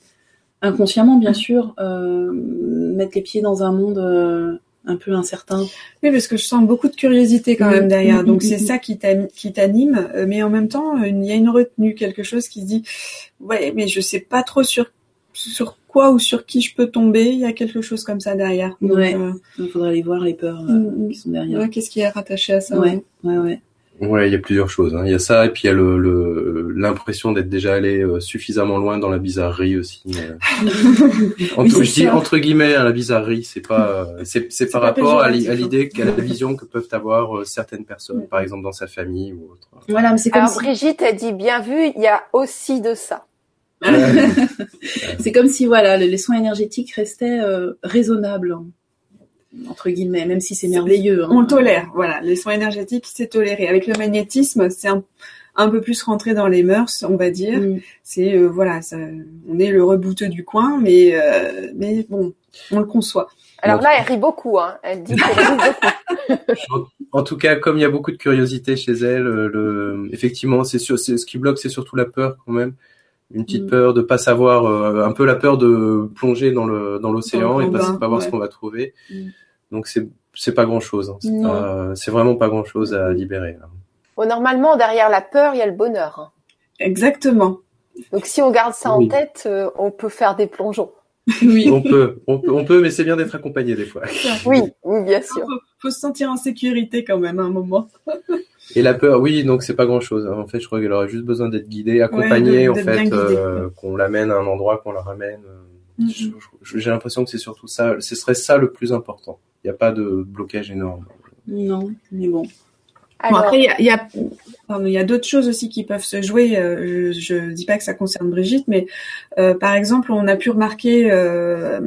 inconsciemment, bien sûr, euh, mettre les pieds dans un monde un peu incertain. Oui, parce que je sens beaucoup de curiosité quand même derrière. Mhm, Donc mhm, c'est mhm. ça qui t'anime, mais en même temps, il y a une retenue, quelque chose qui se dit, ouais, mais je sais pas trop sur sur quoi ou sur qui je peux tomber. Il y a quelque chose comme ça derrière. Donc, Ouais. euh, Il faudrait aller voir les peurs euh, Mhm. qui sont derrière. ouais, qu'est-ce qui est rattaché à ça Ouais, ouais, ouais. Ouais, il y a plusieurs choses. hein. Il y a ça, et puis il y a le le- l'impression d'être déjà allé euh, suffisamment loin dans la bizarrerie aussi. euh. Entre, Oui, je dis entre guillemets, hein, la bizarrerie, c'est pas, euh, c'est par pas rapport à à hein. l'idée, qu'à la vision que peuvent avoir euh, certaines personnes, par exemple dans sa famille ou autre. Voilà, mais c'est comme Alors si, Brigitte a dit bien vu, il y a aussi de ça. c'est comme si voilà, le- les soins énergétiques restaient euh, raisonnables hein, entre guillemets, même si c'est merveilleux. hein. On le tolère, voilà. Les soins énergétiques, c'est toléré. Avec le magnétisme, c'est un, un peu plus rentré dans les mœurs, on va dire. Mm. C'est euh, voilà, ça, on est le rebouteux du coin, mais euh, mais bon, on le conçoit. Alors là, elle rit beaucoup. Hein. Elle dit qu'elle rit beaucoup. En tout cas, comme il y a beaucoup de curiosité chez elle, le, effectivement, c'est ce qui bloque, c'est surtout la peur quand même. Une petite Mm. peur de pas savoir, euh, un peu la peur de plonger dans le dans l'océan et pas, pas voir ouais. ce qu'on va trouver. Mm. Donc c'est c'est pas grand chose. C'est pas- c'est vraiment pas grand chose à libérer. là. Bon, normalement, derrière la peur, il y a le bonheur. hein. Exactement. Donc si on garde ça Oui. en tête, euh, on peut faire des plongeons. Oui. On peut, on peut, on peut, mais c'est bien d'être accompagné des fois. Oui, oui, bien sûr. Faut, faut se sentir en sécurité quand même à un moment. Et la peur, oui, donc c'est pas grand chose. En fait, je crois qu'elle aurait juste besoin d'être guidée, accompagnée, de- en fait, euh, qu'on l'amène à un endroit, qu'on la ramène. euh, Mhm. je- J'ai l'impression que c'est surtout ça, ce serait ça le plus important. Il n'y a pas de blocage énorme. Non, mais bon. Bon, Alors, après, il y a, il y a, pardon, il y a d'autres choses aussi qui peuvent se jouer. euh, je, je dis pas que ça concerne Brigitte, mais euh, par exemple, on a pu remarquer euh,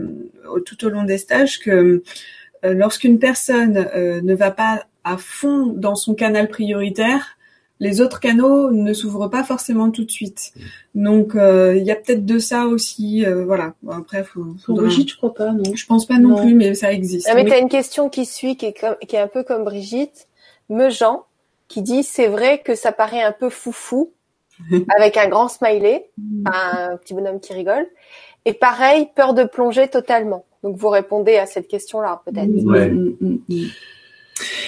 tout au long des stages que euh, lorsqu'une personne euh, ne va pas à fond dans son canal prioritaire, les autres canaux ne s'ouvrent pas forcément tout de suite. Donc euh, il y a peut-être de ça aussi, euh, voilà. Bon, après, faut, faudra- Brigitte, je crois pas, non. je pense pas non, Non. plus, mais ça existe. Ah, mais Oui. t'as une question qui suit, qui est, comme, qui est un peu comme Brigitte, Mejean, qui dit c'est vrai que ça paraît un peu foufou, avec un grand smiley, enfin, un petit bonhomme qui rigole. Et pareil, peur de plonger totalement. Donc vous répondez à cette question-là peut-être. Mm, Ouais. mm, mm, mm.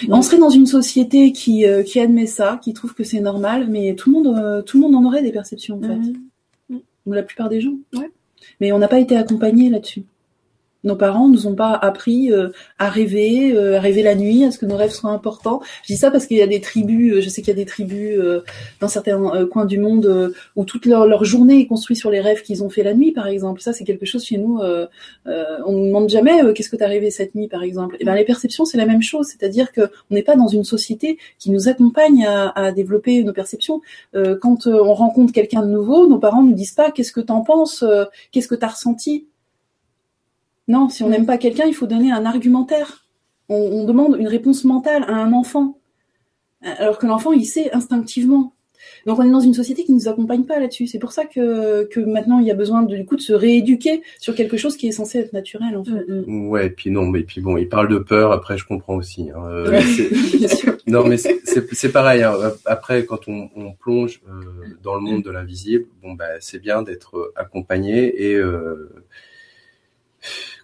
On serait dans une société qui, euh, qui admet ça, qui trouve que c'est normal, mais tout le monde, euh, tout le monde en aurait des perceptions en fait. Ou la plupart des gens. Ouais. Mais on n'a pas été accompagnés là-dessus. Nos parents nous ont pas appris euh, à rêver, euh, à rêver la nuit, à ce que nos rêves soient importants. Je dis ça parce qu'il y a des tribus, euh, je sais qu'il y a des tribus euh, dans certains coins du monde où toute leur, journée est construite sur les rêves qu'ils ont fait la nuit, par exemple. Ça, c'est quelque chose chez nous. on ne demande jamais qu'est-ce que tu as rêvé cette nuit, par exemple. Et ben les perceptions, c'est la même chose, c'est-à-dire que on n'est pas dans une société qui nous accompagne à, à développer nos perceptions. Quand on rencontre quelqu'un de nouveau, nos parents nous disent pas qu'est-ce que t'en penses, qu'est-ce que t'as ressenti? Non, si on n'aime pas quelqu'un, il faut donner un argumentaire. On, on demande une réponse mentale à un enfant, alors que l'enfant, il sait instinctivement. Donc on est dans une société qui ne nous accompagne pas là-dessus. C'est pour ça que, que maintenant il y a besoin de, du coup de se rééduquer sur quelque chose qui est censé être naturel en fait. Mm, mm. Ouais, et puis non, mais puis bon, il parle de peur. Après, je comprends aussi. hein. Euh, Ouais. c'est- Bien sûr. Non, mais c'est- pareil. hein. Après, quand on, on plonge euh, dans le monde de l'invisible, bon, bah, c'est bien d'être euh, accompagné et euh,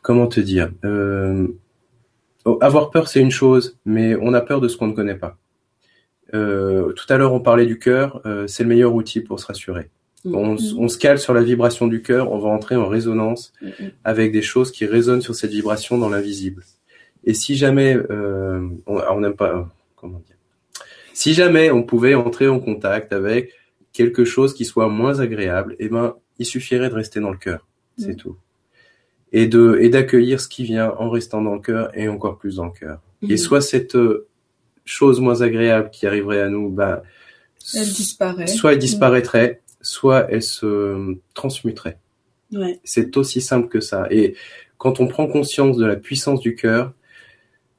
comment te dire. euh, oh, avoir peur, c'est une chose, mais on a peur de ce qu'on ne connaît pas. Euh, tout à l'heure, on parlait du cœur. euh, c'est le meilleur outil pour se rassurer. On, s- on se cale sur la vibration du cœur, on va entrer en résonance Mm, mm. avec des choses qui résonnent sur cette vibration dans l'invisible. Et si jamais euh, on on n'aime pas euh, comment dire, si jamais on pouvait entrer en contact avec quelque chose qui soit moins agréable, eh ben il suffirait de rester dans le cœur, c'est Mm. tout, et de et d'accueillir ce qui vient en restant dans le cœur et encore plus dans le cœur. Et Mhm. soit cette euh, chose moins agréable qui arriverait à nous, bah Elle disparaît. soit elle disparaîtrait, soit elle se transmuterait. Ouais. C'est aussi simple que ça. Et quand on prend conscience de la puissance du cœur,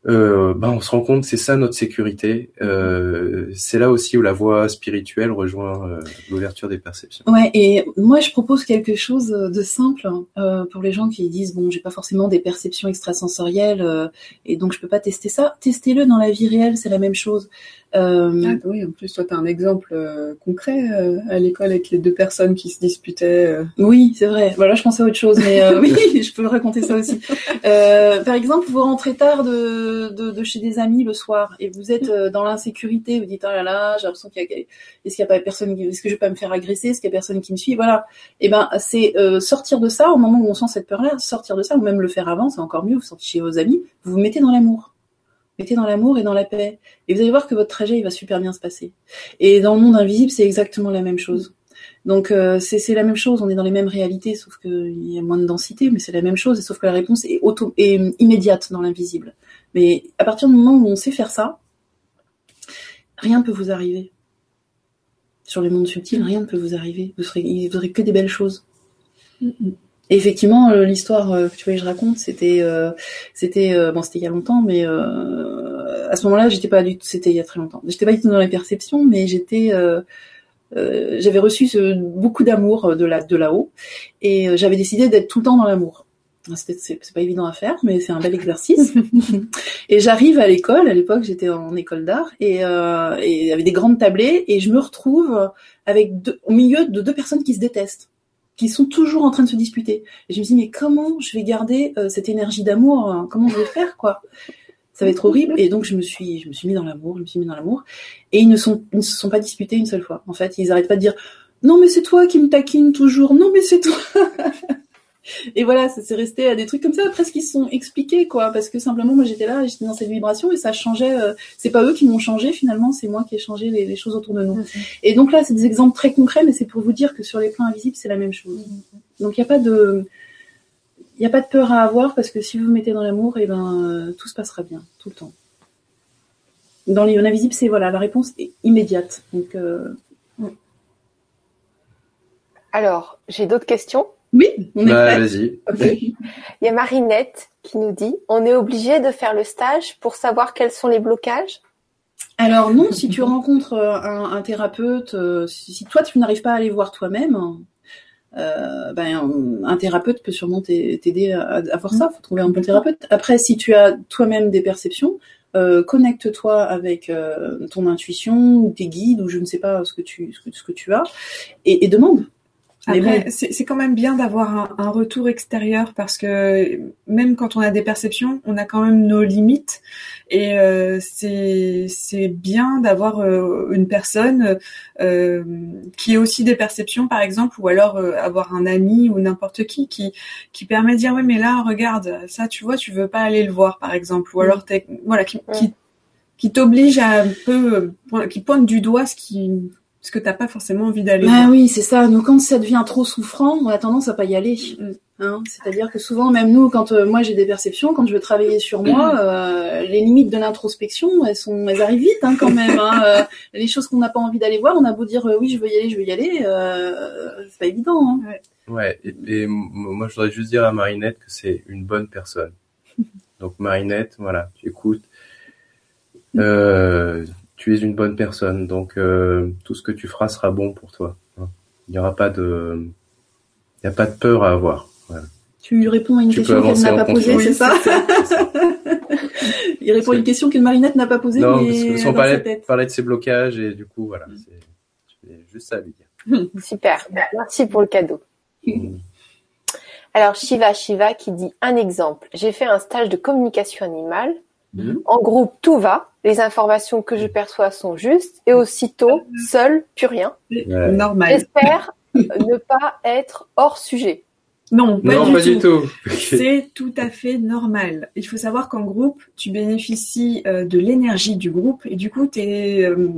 euh, ben on se rend compte c'est ça notre sécurité. Euh, c'est là aussi où la voie spirituelle rejoint euh, l'ouverture des perceptions. Ouais, et moi je propose quelque chose de simple euh, pour les gens qui disent bon, j'ai pas forcément des perceptions extrasensorielles euh, et donc je peux pas tester ça. Testez-le dans la vie réelle, c'est la même chose. Euh, Ah, oui, en plus, toi, tu as un exemple euh, concret euh, à l'école avec les deux personnes qui se disputaient. euh. Oui, c'est vrai. Voilà, je pensais à autre chose, mais euh, oui, je peux raconter ça aussi. Euh, par exemple, vous rentrez tard de, de, de chez des amis le soir et vous êtes euh, dans l'insécurité. Vous dites oh là là, j'ai l'impression qu'il y a est-ce qu'il y a pas personne, qui- est-ce que je vais pas me faire agresser, est-ce qu'il y a personne qui me suit, voilà. Et ben c'est euh, sortir de ça au moment où on sent cette peur-là, sortir de ça ou même le faire avant, c'est encore mieux. Vous sortez chez vos amis, vous vous mettez dans l'amour. Mettez dans l'amour et dans la paix. Et vous allez voir que votre trajet, il va super bien se passer. Et dans le monde invisible, c'est exactement la même chose. Donc euh, c'est la même chose, on est dans les mêmes réalités, sauf qu'il y a moins de densité, mais c'est la même chose, et sauf que la réponse est, auto est immédiate dans l'invisible. Mais à partir du moment où on sait faire ça, rien ne peut vous arriver. Sur les mondes subtils, rien ne peut vous arriver. Vous serez, vous aurez que des belles choses. Et effectivement, euh, l'histoire euh, que tu voyais, je raconte, c'était, euh, c'était, euh, bon, c'était il y a longtemps, mais euh, à ce moment-là, j'étais pas du tout, c'était il y a très longtemps. J'étais pas du tout dans les perceptions, mais j'étais, euh, euh, j'avais reçu ce- beaucoup d'amour de là, de là-haut, et j'avais décidé d'être tout le temps dans l'amour. C'est c'est pas évident à faire, mais c'est un bel exercice. et j'arrive à l'école. À l'époque, j'étais en école d'art et, euh, et il y avait des grandes tablées et je me retrouve avec deux, au milieu de deux personnes qui se détestent, qui sont toujours en train de se disputer. Je me dis mais comment je vais garder euh, cette énergie d'amour hein? Comment je vais faire quoi? Ça va être horrible. Et donc je me suis, je me suis mis dans l'amour, je me suis mis dans l'amour. Et ils ne ils ne se sont pas disputés une seule fois. En fait, ils arrêtent pas de dire non mais c'est toi qui me taquine toujours. Non mais c'est toi. Et voilà, ça s'est resté à des trucs comme ça, presque se sont expliqués, quoi, parce que simplement, moi, j'étais là, j'étais dans cette vibration, et ça changeait, euh, c'est pas eux qui m'ont changé, finalement, c'est moi qui ai changé les, les choses autour de nous. Et donc là, c'est des exemples très concrets, mais c'est pour vous dire que sur les plans invisibles, c'est la même chose. Donc il n'y a pas de, il y a pas de peur à avoir, parce que si vous vous mettez dans l'amour, et ben, euh, tout se passera bien, tout le temps. Dans les invisibles, c'est, voilà, la réponse est immédiate. Donc, euh, Alors, j'ai d'autres questions? Oui, on est Bah, prêt. vas-y. Il y a Marinette qui nous dit on est obligé de faire le stage pour savoir quels sont les blocages? Alors non, si tu rencontres un, un thérapeute, si, si toi tu n'arrives pas à aller voir toi-même, euh, ben, un thérapeute peut sûrement t'aider à, à, voir ça. Faut trouver un bon thérapeute. Après, si tu as toi-même des perceptions, euh, connecte-toi avec euh, ton intuition ou tes guides ou je ne sais pas ce que tu ce que, ce que tu as et, et demande. Après, c'est quand même bien d'avoir un, retour extérieur parce que même quand on a des perceptions, on a quand même nos limites et euh, c'est bien d'avoir euh, une personne euh, qui ait aussi des perceptions, par exemple, ou alors avoir un ami ou n'importe qui qui qui permet de dire oui mais là regarde ça tu vois tu veux pas aller le voir par exemple. Ou alors voilà qui, qui qui t'oblige à un peu qui pointe du doigt ce qui parce que t'as pas forcément envie d'aller. Ah oui, c'est ça. Nous, quand ça devient trop souffrant, on a tendance à pas y aller. Mm. Hein C'est-à-dire que souvent, même nous, quand euh, moi j'ai des perceptions, quand je veux travailler sur moi, mm. euh, les limites de l'introspection, elles sont, elles arrivent vite hein, quand même. Hein. Euh, les choses qu'on n'a pas envie d'aller voir, on a beau dire oui, je veux y aller, je veux y aller, c'est pas évident. Hein. Ouais. ouais. Et, et, moi, je voudrais juste dire à Marinette que c'est une bonne personne. Donc Marinette, voilà, tu écoutes. Euh, tu es une bonne personne, donc euh, tout ce que tu feras sera bon pour toi. Hein. Il n'y aura pas de, il n'y a pas de peur à avoir. Voilà. Tu lui réponds à une question qu'elle n'a pas posée, c'est ça, Il répond à une question qu'une Marinette n'a pas posée. Non, mais parce que son parlait, parlait de ses blocages et du coup, voilà, c'est juste ça à lui dire. Super, merci pour le cadeau. Mm. Alors Shiva Shiva qui dit un exemple. J'ai fait un stage de communication animale Mhm. En groupe, tout va. Les informations que je perçois sont justes. Et aussitôt, seul, plus rien. Normal. J'espère ne pas être hors sujet. Non, pas, du, tout. C'est tout à fait normal. Il faut savoir qu'en groupe, tu bénéficies euh, de l'énergie du groupe et du coup, tes, euh,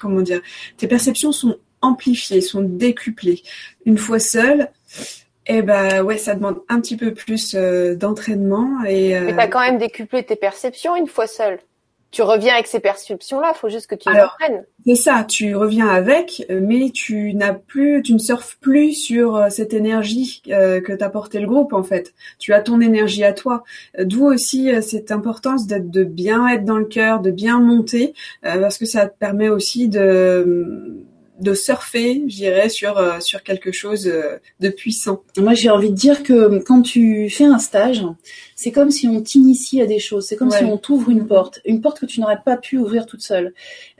comment dire, tes perceptions sont amplifiées, sont décuplées. Une fois seul, eh ben ouais, ça demande un petit peu plus euh, d'entraînement et. Euh... Mais t'as quand même décuplé tes perceptions une fois seule. Tu reviens avec ces perceptions-là, faut juste que tu les apprennes. C'est ça, tu reviens avec, mais tu n'as plus, tu ne surfes plus sur euh, cette énergie euh, que t'a porté le groupe en fait. Tu as ton énergie à toi. D'où aussi cette importance d'être de bien être dans le cœur, de bien monter, parce que ça te permet aussi de de surfer, je dirais, sur euh, sur quelque chose euh, de puissant. Moi, j'ai envie de dire que quand tu fais un stage, c'est comme si on t'initie à des choses. C'est comme si on t'ouvre une porte, une porte que tu n'aurais pas pu ouvrir toute seule.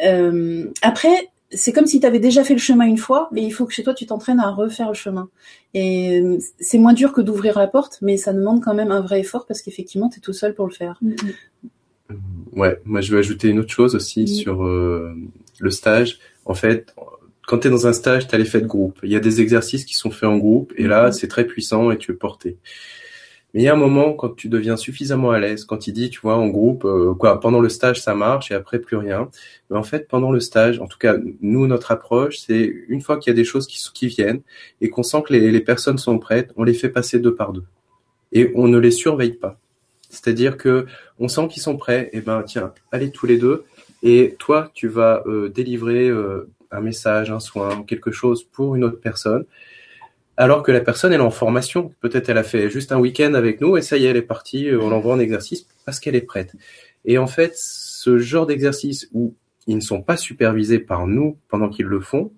Euh, après, c'est comme si tu avais déjà fait le chemin une fois, mais il faut que chez toi tu t'entraînes à refaire le chemin. Et c'est moins dur que d'ouvrir la porte, mais ça demande quand même un vrai effort parce qu'effectivement, tu es tout seul pour le faire. Mm-hmm. Ouais, moi je vais ajouter une autre chose aussi sur le stage. En fait, quand tu es dans un stage, tu as l'effet de groupe. Il y a des exercices qui sont faits en groupe et là, mhm. c'est très puissant et tu es porté. Mais il y a un moment quand tu deviens suffisamment à l'aise, quand il dit, tu vois, en groupe, euh, quoi, pendant le stage ça marche et après plus rien. Mais en fait, pendant le stage, en tout cas, nous notre approche, c'est une fois qu'il y a des choses qui, qui viennent et qu'on sent que les, les, personnes sont prêtes, on les fait passer deux par deux et on ne les surveille pas. C'est-à-dire que on sent qu'ils sont prêts, et ben tiens, allez tous les deux et toi tu vas euh, délivrer euh, un message, un soin, quelque chose pour une autre personne, alors que la personne elle est en formation. Peut-être elle a fait juste un week-end avec nous et ça y est, elle est partie, euh, on l'envoie en exercice parce qu'elle est prête. Et en fait, ce genre d'exercice où ils ne sont pas supervisés par nous pendant qu'ils le font,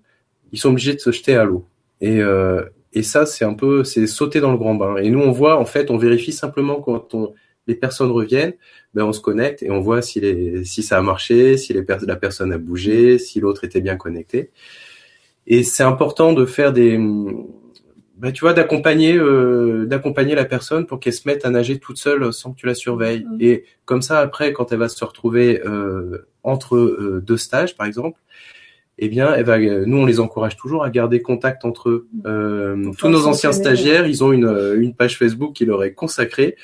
ils sont obligés de se jeter à l'eau. Et, euh, et ça, c'est un peu, c'est sauter dans le grand bain. Et nous, on voit, en fait, on vérifie simplement quand on, les personnes reviennent, ben on se connecte et on voit si, les, si ça a marché, si les la personne a bougé, si l'autre était bien connecté. Et c'est important de faire des, ben tu vois, d'accompagner, euh, d'accompagner la personne pour qu'elle se mette à nager toute seule sans que tu la surveilles. Mmh. Et comme ça, après, quand elle va se retrouver euh, entre euh, deux stages, par exemple, eh bien, nous, on les encourage toujours à garder contact entre eux. Euh, tous nos anciens stagiaires, ils ont une, une page Facebook qui leur est consacrée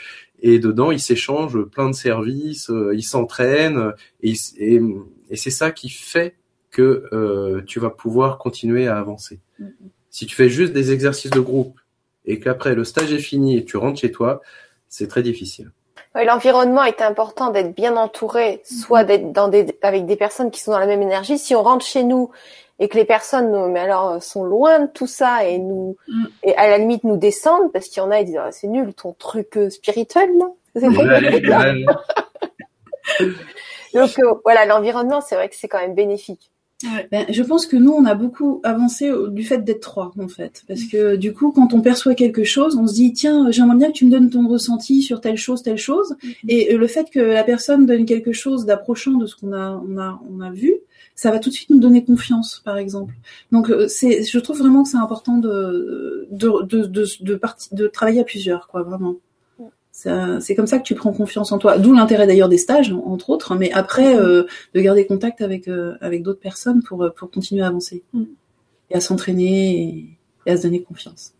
et dedans ils s'échangent plein de services, euh, ils s'entraînent et, et, et c'est ça qui fait que euh, tu vas pouvoir continuer à avancer. Mm-hmm. Si tu fais juste des exercices de groupe et qu'après le stage est fini et tu rentres chez toi, c'est très difficile. L'environnement est important d'être bien entouré, soit mm-hmm. d'être dans des, avec des personnes qui sont dans la même énergie. Si on rentre chez nous et que les personnes mais alors sont loin de tout ça et nous mm. et à la limite nous descendent parce qu'il y en a ils disent ah, c'est nul ton truc euh, spirituel là Donc euh, voilà, l'environnement, c'est vrai que c'est quand même bénéfique. Ben, je pense que nous, on a beaucoup avancé du fait d'être trois, en fait. Parce que du coup, quand on perçoit quelque chose, on se dit, tiens, j'aimerais bien que tu me donnes ton ressenti sur telle chose, telle chose. Mhm. Et euh, le fait que la personne donne quelque chose d'approchant de ce qu'on a, on a, on a vu, ça va tout de suite nous donner confiance, par exemple. Donc, euh, c'est, je trouve vraiment que c'est important de, de, de, de, de, de travailler à plusieurs, quoi, vraiment. C'est comme ça que tu prends confiance en toi. D'où l'intérêt d'ailleurs des stages, entre autres. Mais après, euh, de garder contact avec euh, avec d'autres personnes pour euh, pour continuer à avancer Mm. et à s'entraîner et, et à se donner confiance.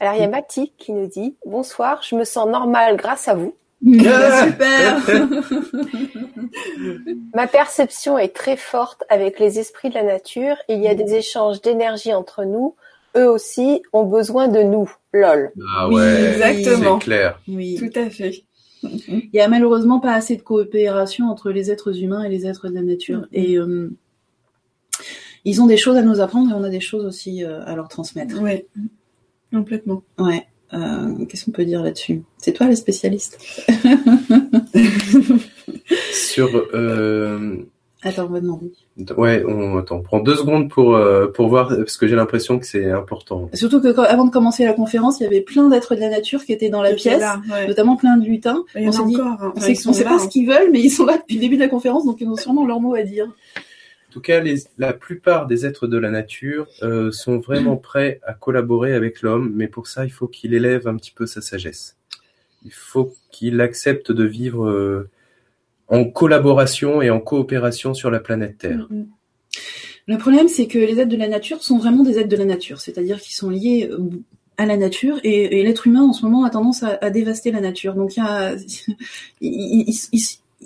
Alors il y a Mathie qui nous dit bonsoir, je me sens normale grâce à vous. Super. Ma perception est très forte avec les esprits de la nature. Il y a des échanges d'énergie entre nous. Eux aussi ont besoin de nous. Lol. Ah Oui, ouais, exactement. c'est clair. oui. Tout à fait. Il y a malheureusement pas assez de coopération entre les êtres humains et les êtres de la nature. Mhm. Et euh, ils ont des choses à nous apprendre et on a des choses aussi euh, à leur transmettre. Oui, complètement. Ouais. Euh, Qu'est-ce qu'on peut dire là-dessus? C'est toi le spécialiste. Sur, Attends, on va demander. ouais, on, attends, on prend deux secondes pour, euh, pour voir, parce que j'ai l'impression que c'est important. Surtout que quand- avant de commencer la conférence, il y avait plein d'êtres de la nature qui étaient dans la pièce, là, ouais. notamment plein de lutins. Il y en on a s'est dit, encore. hein. on Enfin, sait, ils on sont sait là, pas hein. ce qu'ils veulent, mais ils sont là depuis le début de la conférence, donc ils ont sûrement leur mot à dire. En tout cas, les, la plupart des êtres de la nature euh, sont vraiment prêts à collaborer avec l'homme, mais pour ça, il faut qu'il élève un petit peu sa sagesse. Il faut qu'il accepte de vivre euh, en collaboration et en coopération sur la planète Terre. Mm, mm. Le problème, c'est que les êtres de la nature sont vraiment des êtres de la nature, c'est-à-dire qu'ils sont liés euh, à la nature et, et l'être humain en ce moment a tendance à, à dévaster la nature. Donc il y a, il, il- il-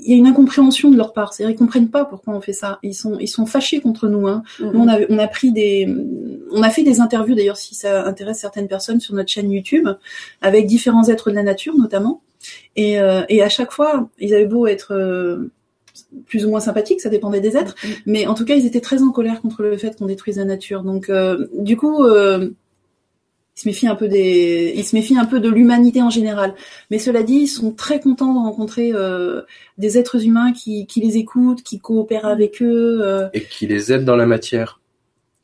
il y a une incompréhension de leur part, c'est-à-dire qu'ils comprennent pas pourquoi on fait ça. Ils sont, ils sont fâchés contre nous. Hein. Mm, Nous, on a, on a pris des, on a fait des interviews d'ailleurs si ça intéresse certaines personnes sur notre chaîne YouTube avec différents êtres de la nature notamment. Et, euh, et à chaque fois, ils avaient beau être euh, plus ou moins sympathiques, ça dépendait des êtres, Mm. mais en tout cas, ils étaient très en colère contre le fait qu'on détruise la nature. Donc, euh, du coup, euh, ils se méfient un peu des, ils se méfient un peu de l'humanité en général. Mais cela dit, ils sont très contents de rencontrer euh, des êtres humains qui, qui les écoutent, qui coopèrent avec eux. euh, et qui les aide dans la matière.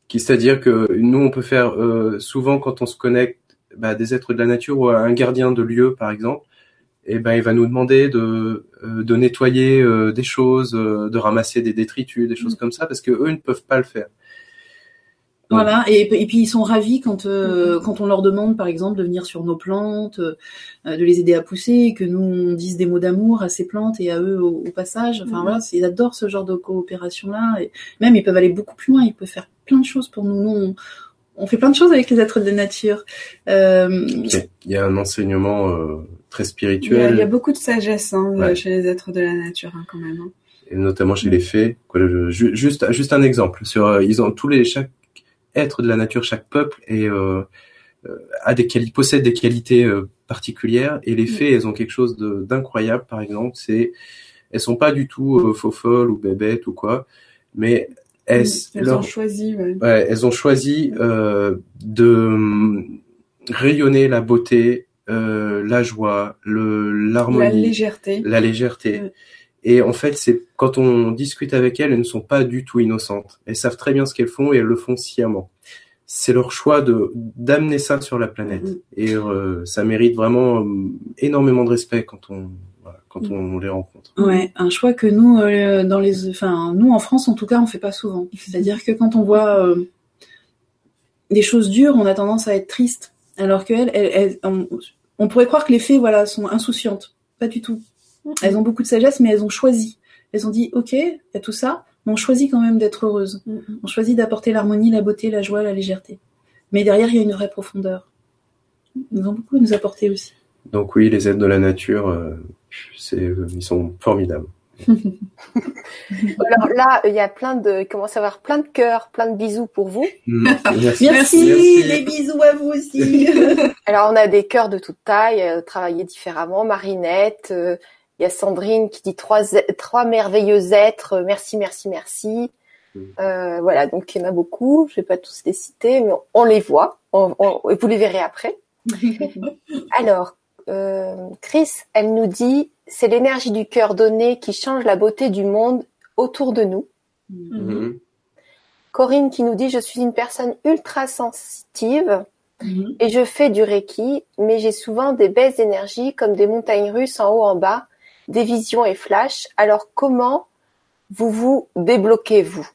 Qui c'est-à-dire que nous, on peut faire euh, souvent quand on se connecte bah, des êtres de la nature ou à un gardien de lieu, par exemple, et ben il va nous demander de euh, de nettoyer euh, des choses, euh, de ramasser des détritus, des choses comme ça, parce que eux ne peuvent pas le faire. Donc, Voilà, et, et puis ils sont ravis quand euh, quand on leur demande, par exemple, de venir sur nos plantes, euh, de les aider à pousser, que nous on dise des mots d'amour à ces plantes et à eux au, au passage. Enfin Mhm. voilà, ils adorent ce genre de coopération-là. Et même ils peuvent aller beaucoup plus loin, ils peuvent faire plein de choses pour nous. Nous, on, on fait plein de choses avec les êtres de la nature. Euh. Il y a un enseignement euh, très Il y, a, spirituel, il y a beaucoup de sagesse hein, Ouais. chez les êtres de la nature hein, quand même. hein. et notamment chez les fées. Quoi, juste juste un exemple sur euh, ils ont tous les chaque être de la nature, chaque peuple et euh, euh, a des possède des qualités euh, particulières et les fées elles ont quelque chose de- d'incroyable par exemple c'est elles sont pas du tout euh, faux folles ou bébêtes ou quoi mais elles, Elles leur- ont choisi. ouais. ouais, elles ont choisi euh, de hum, rayonner la beauté euh, la joie le La l'harmonie légèreté. la légèreté. Ouais. Et en fait, c'est quand on discute avec elles, elles ne sont pas du tout innocentes. Elles savent très bien ce qu'elles font et elles le font sciemment. C'est leur choix de d'amener ça sur la planète. Mhm. Et euh, ça mérite vraiment euh, énormément de respect quand on quand on les rencontre. Ouais, un choix que nous, euh, dans les, enfin, nous en France en tout cas, on fait pas souvent. C'est-à-dire que quand on voit euh, des choses dures, on a tendance à être triste, alors qu'elles, elles, elles- on, on pourrait croire que les fées, voilà, sont insouciantes. Pas du tout. Elles ont beaucoup de sagesse, mais elles ont choisi. Elles ont dit, ok, il y a tout ça, mais on choisit quand même d'être heureuse. Mm, mm. On choisit d'apporter l'harmonie, la beauté, la joie, la légèreté. Mais derrière, il y a une vraie profondeur. Ils ont beaucoup à nous apporter aussi. Donc oui, les êtres de la nature, euh, ils sont formidables. Alors là, il y a plein de, il commence à y avoir plein de cœurs, plein de bisous pour vous. Merci. Merci, Merci. des bisous à vous aussi. Alors on a des cœurs de toute taille, euh, travaillés différemment. Marinette, euh, il y a Sandrine qui dit trois, trois merveilleux êtres. euh, Merci, merci, merci. Mm. Euh, voilà, donc il y en a beaucoup. Je vais pas tous les citer, mais on, on les voit. On, on- et vous les verrez après. Alors, euh, Chris, elle nous dit c'est l'énergie du cœur donné qui change la beauté du monde autour de nous. Mhm. Corinne qui nous dit je suis une personne ultra sensitive Mhm. et je fais du reiki, mais j'ai souvent des baisses d'énergie comme des montagnes russes en haut en bas, des visions et flashs. Alors comment vous vous débloquez vous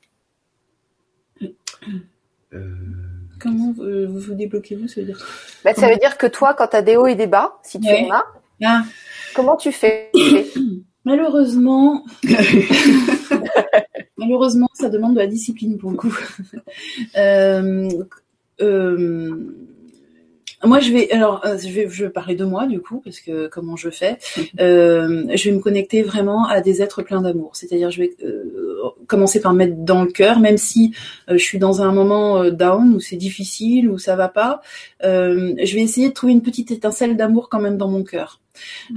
Euh, Comment euh, vous vous débloquez-vous Ça veut dire bah, Ça veut dire que toi, quand tu as des hauts et des bas, si tu Ouais. en as, Ah, comment tu fais malheureusement, malheureusement, ça demande de la discipline pour le coup. Euh, euh, moi, je vais alors, je vais, je vais parler de moi du coup, parce que comment je fais, euh, je vais me connecter vraiment à des êtres pleins d'amour. C'est-à-dire, je vais euh, commencer par me mettre dans le cœur, même si euh, je suis dans un moment euh, down où c'est difficile, où ça va pas. euh, je vais essayer de trouver une petite étincelle d'amour quand même dans mon cœur.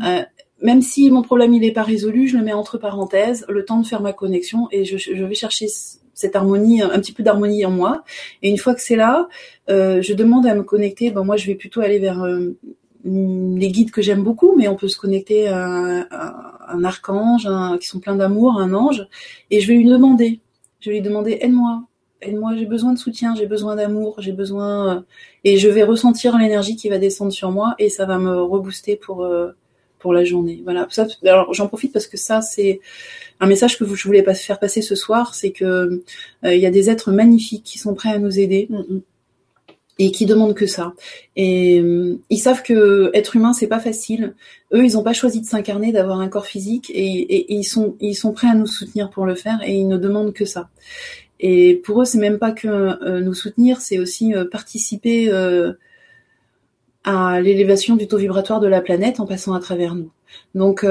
Euh, même si mon problème il est pas résolu, je le mets entre parenthèses, le temps de faire ma connexion et je, je vais chercher cette harmonie, un petit peu d'harmonie en moi. Et une fois que c'est là, euh, je demande à me connecter. Bon, moi, je vais plutôt aller vers euh, les guides que j'aime beaucoup, mais on peut se connecter à, à un archange, un- qui sont pleins d'amour, un ange, et je vais lui demander. Je vais lui demander aide-moi, aide-moi. J'ai besoin de soutien, j'ai besoin d'amour, j'ai besoin, euh, et je vais ressentir l'énergie qui va descendre sur moi, et ça va me rebooster pour euh, pour la journée. Voilà. Ça, alors j'en profite parce que ça c'est un message que je voulais pas faire passer ce soir, c'est que euh, il y a des êtres magnifiques qui sont prêts à nous aider et qui demandent que ça. Et euh, ils savent que être humain c'est pas facile. Eux, ils n'ont pas choisi de s'incarner, d'avoir un corps physique, et, ils sont ils sont prêts à nous soutenir pour le faire, et ils ne demandent que ça. Et pour eux, c'est même pas que euh, nous soutenir, c'est aussi euh, participer à l'élévation du taux vibratoire de la planète en passant à travers nous. Donc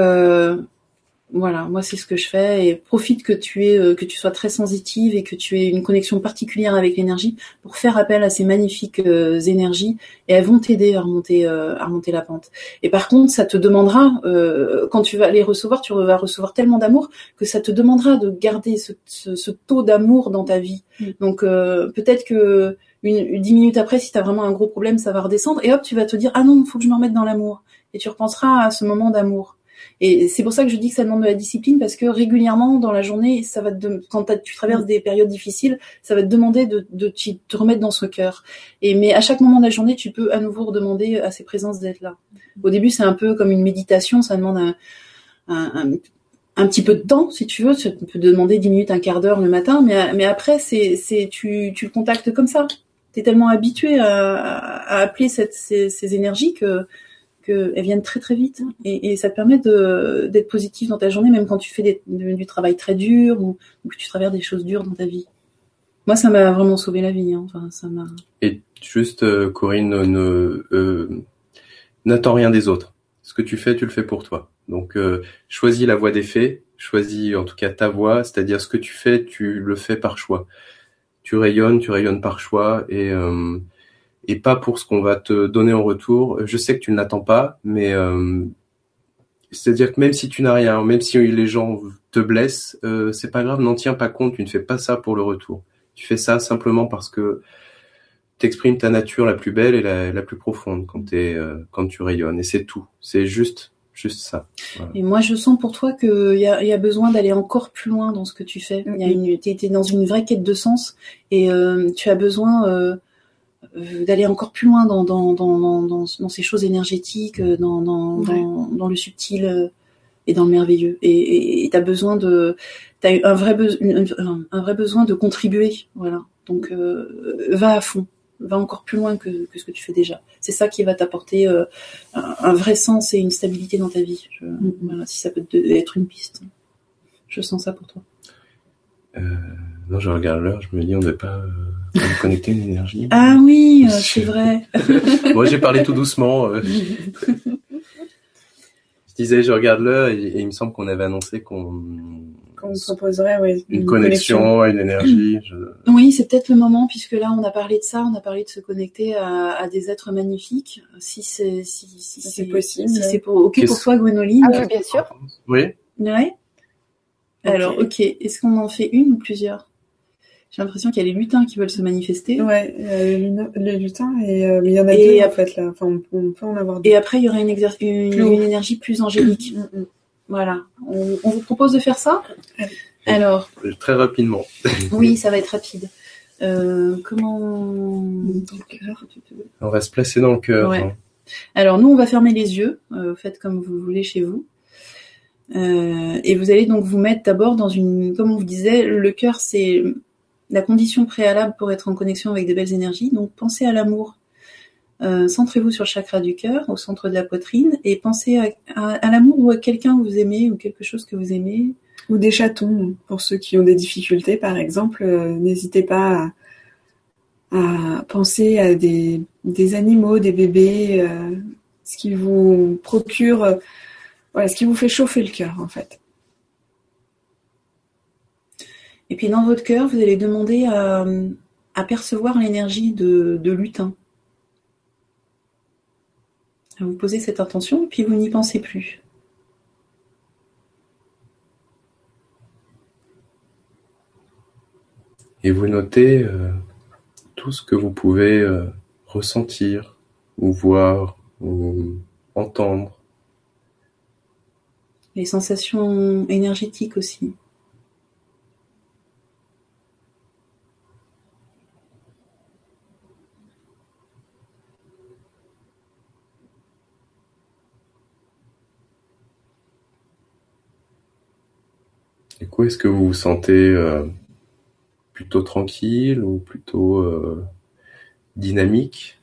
voilà, moi c'est ce que je fais et profite que tu es euh, que tu sois très sensitive et que tu aies une connexion particulière avec l'énergie pour faire appel à ces magnifiques euh, énergies et elles vont t'aider à remonter euh, à remonter la pente. Et par contre, ça te demandera euh, quand tu vas les recevoir, tu vas recevoir tellement d'amour que ça te demandera de garder ce, ce, ce taux d'amour dans ta vie. Mm. Donc euh, peut-être que une, dix minutes après, si tu as vraiment un gros problème, ça va redescendre et hop, tu vas te dire ah non, faut que je me remette dans l'amour et tu repenseras à ce moment d'amour. Et c'est pour ça que je dis que ça demande de la discipline parce que régulièrement dans la journée, ça va quand tu traverses des périodes difficiles, ça va te demander de, te remettre dans ce cœur. Mais à chaque moment de la journée, tu peux à nouveau redemander à ces présences d'être là. Au début, c'est un peu comme une méditation, ça demande un, petit peu de temps, si tu veux. Tu peux demander 10 minutes, un quart d'heure le matin, mais, après, c'est, tu, tu le contactes comme ça. T'es tellement habitué à, appeler ces énergies que qu'elles viennent très très vite et, ça te permet d'être positif dans ta journée même quand tu fais du, travail très dur ou, que tu traverses des choses dures dans ta vie. Moi, ça m'a vraiment sauvé la vie. hein. Enfin, ça m'a. Et juste, euh, Corinne, ne euh, n'attends rien des autres. Ce que tu fais, tu le fais pour toi. Donc, euh, choisis la voie des faits, choisis en tout cas ta voie, c'est-à-dire ce que tu fais, tu le fais par choix. Tu rayonnes, tu rayonnes par choix et euh, et pas pour ce qu'on va te donner en retour. Je sais que tu ne l'attends pas, mais euh, c'est-à-dire que même si tu n'as rien, même si les gens te blessent, euh, c'est pas grave, n'en tiens pas compte. Tu ne fais pas ça pour le retour. Tu fais ça simplement parce que t'exprimes ta nature la plus belle et la, la plus profonde quand t'es euh, quand tu rayonnes et c'est tout c'est juste juste ça Et moi, je sens pour toi qu'il y a, il y a besoin d'aller encore plus loin dans ce que tu fais. Il y a une, t'es, t'es dans une vraie quête de sens et euh, tu as besoin euh, d'aller encore plus loin dans, dans, dans, dans, ces choses énergétiques, euh, dans, dans, Ouais. dans, le subtil euh, et dans le merveilleux. Et tu as besoin de, t'as un vrai, un, un vrai besoin de contribuer. Voilà. Donc, euh, va à fond. Va encore plus loin que, que ce que tu fais déjà. C'est ça qui va t'apporter euh, un, un vrai sens et une stabilité dans ta vie. Je- voilà, si ça peut être une piste. Je sens ça pour toi. Euh, non je regarde l'heure je me dis on ne devait pas euh, connecter une énergie Ah oui, euh, c'est vrai. moi j'ai parlé tout doucement je disais je regarde l'heure et, et il me semble qu'on avait annoncé qu'on Qu'on proposerait, ouais, une connexion une énergie je- Oui, c'est peut-être le moment puisque là on a parlé de ça, on a parlé de se connecter à, à des êtres magnifiques. Si c'est si, si, Si c'est possible. si c'est pour ok pour toi Gwénoline. Ah oui, bien sûr. oui Alors ok, est-ce qu'on en fait une ou plusieurs? J'ai l'impression qu'il y a les lutins qui veulent se manifester. Ouais, euh, le luna- le lutin, et euh, mais il y en a Et deux après- en fait là. Enfin, on, on peut en avoir deux. Et après il y aurait une, exer- une, Plus haut. une énergie plus angélique. Mm, mm. Voilà. On, on vous propose de faire ça? Alors, Très rapidement. oui, ça va être rapide. Euh, comment On va se placer dans le cœur. Ouais. hein. Alors nous, on va fermer les yeux. Euh, faites comme vous voulez chez vous. Euh, et vous allez donc vous mettre d'abord dans une, comme on vous disait, le cœur c'est la condition préalable pour être en connexion avec des belles énergies. Donc pensez à l'amour. Euh, Centrez-vous sur le chakra du cœur, au centre de la poitrine, et pensez à, l'amour ou à quelqu'un que vous aimez ou quelque chose que vous aimez. Ou des chatons, pour ceux qui ont des difficultés, par exemple, euh, n'hésitez pas à, penser à des, animaux, des bébés, ce qui vous procure, voilà, ce qui vous fait chauffer le cœur, en fait. Et puis dans votre cœur, vous allez demander à, percevoir l'énergie de, de lutin. Vous posez cette intention et puis vous n'y pensez plus. Et vous notez euh, tout ce que vous pouvez euh, ressentir, ou voir, ou entendre. Les sensations énergétiques aussi. Du coup, est-ce que vous vous sentez euh, plutôt tranquille ou plutôt euh, dynamique?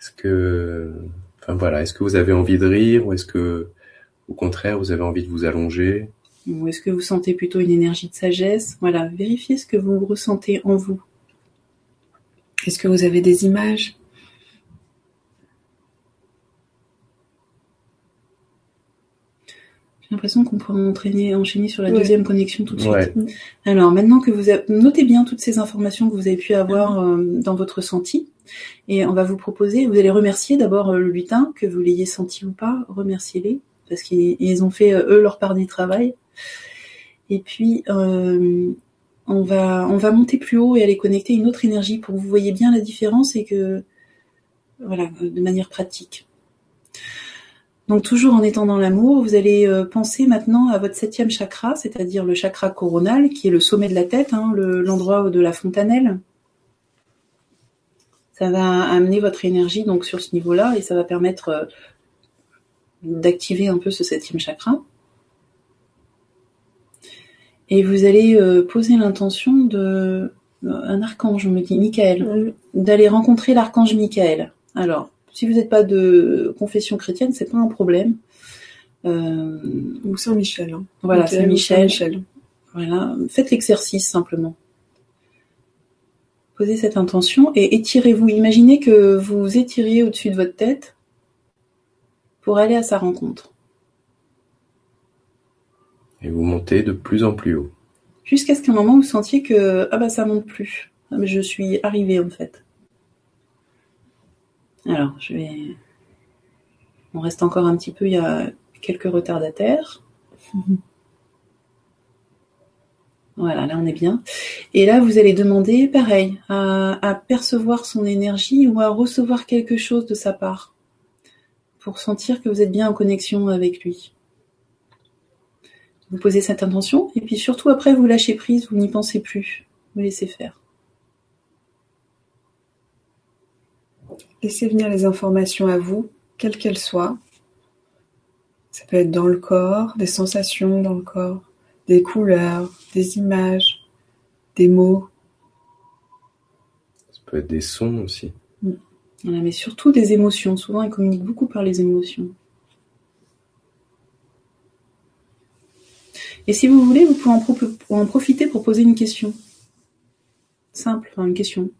Est-ce que, enfin voilà, est-ce que vous avez envie de rire ou est-ce que, au contraire, vous avez envie de vous allonger Ou est-ce que vous sentez plutôt une énergie de sagesse? Voilà, vérifiez ce que vous ressentez en vous. Est-ce que vous avez des images? J'ai l'impression qu'on pourrait entraîner, enchaîner sur la Ouais. deuxième connexion tout de suite. Ouais. Alors maintenant que vous avez, notez bien toutes ces informations que vous avez pu avoir euh, dans votre ressenti, et on va vous proposer, vous allez remercier d'abord euh, le lutin, que vous l'ayez senti ou pas, remerciez-les, parce qu'ils ils ont fait euh, eux leur part du travail. Et puis euh, on va on va monter plus haut et aller connecter une autre énergie pour que vous voyez bien la différence et que voilà de manière pratique. Donc toujours en étant dans l'amour, vous allez euh, penser maintenant à votre septième chakra, c'est-à-dire le chakra coronal, qui est le sommet de la tête, hein, le- l'endroit de la fontanelle. Ça va amener votre énergie donc sur ce niveau-là et ça va permettre d'activer un peu ce septième chakra. Et vous allez euh, poser l'intention de un archange, me dit Michael, d'aller rencontrer l'archange Michael. Alors, si vous n'êtes pas de confession chrétienne, c'est pas un problème. Euh, Ou Saint-Michel. hein. voilà, ou Michel. Saint-Michel. Voilà, faites l'exercice simplement. Posez cette intention et étirez-vous. Imaginez que vous étiriez au-dessus de votre tête pour aller à sa rencontre, Et vous montez de plus en plus haut. jusqu'à ce qu'à un moment vous sentiez que ah bah ça monte plus. Ah, mais je suis arrivée en fait. Alors je vais. On reste encore un petit peu. Il y a quelques retardataires. Voilà, là on est bien. Et là, vous allez demander, pareil, à, à percevoir son énergie ou à recevoir quelque chose de sa part pour sentir que vous êtes bien en connexion avec lui. Vous posez cette intention et puis surtout après, vous lâchez prise, vous n'y pensez plus, vous laissez faire. Laissez venir les informations à vous, quelles qu'elles soient. Ça peut être dans le corps, des sensations dans le corps, des couleurs, des images, des mots. Ça peut être des sons aussi. Voilà, mais surtout des émotions. Souvent, ils communiquent beaucoup par les émotions. Et si vous voulez, vous pouvez en, pro- en profiter pour poser une question. Simple, une question.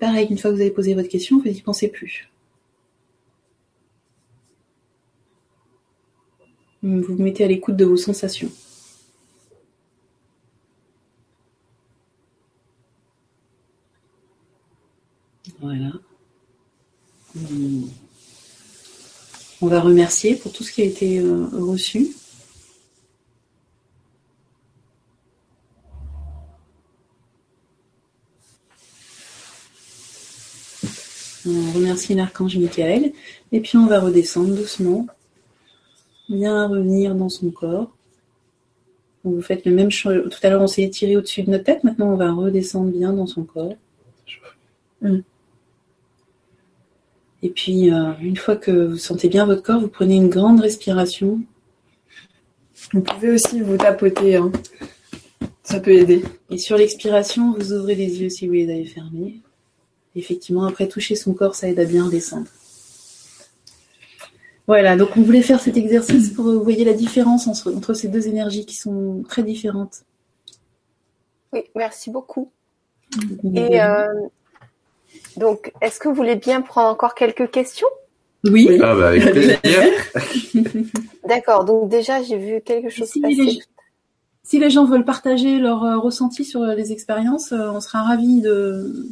Pareil, une fois que vous avez posé votre question, vous n'y pensez plus. Vous vous mettez à l'écoute de vos sensations. Voilà. Hum. On va remercier pour tout ce qui a été euh, reçu. On remercie l'archange Michael. Et puis on va redescendre doucement. Bien revenir dans son corps. Donc, vous faites le même chose. Tout à l'heure, on s'est étiré au-dessus de notre tête. Maintenant, on va redescendre bien dans son corps. Et puis, euh, une fois que vous sentez bien votre corps, vous prenez une grande respiration. Vous pouvez aussi vous tapoter. Hein. Ça peut aider. Et sur l'expiration, vous ouvrez les yeux si vous les avez fermés. Effectivement, après toucher son corps, ça aide à bien descendre. Voilà, donc on voulait faire cet exercice pour vous voyez la différence entre, ces deux énergies qui sont très différentes. Oui, merci beaucoup. Et euh, donc, est-ce que vous voulez bien prendre encore quelques questions? Oui. Ah bah avec plaisir. D'accord, donc déjà j'ai vu quelque chose si Les, si les gens veulent partager leur euh, ressenti sur les expériences, euh, on sera ravis de,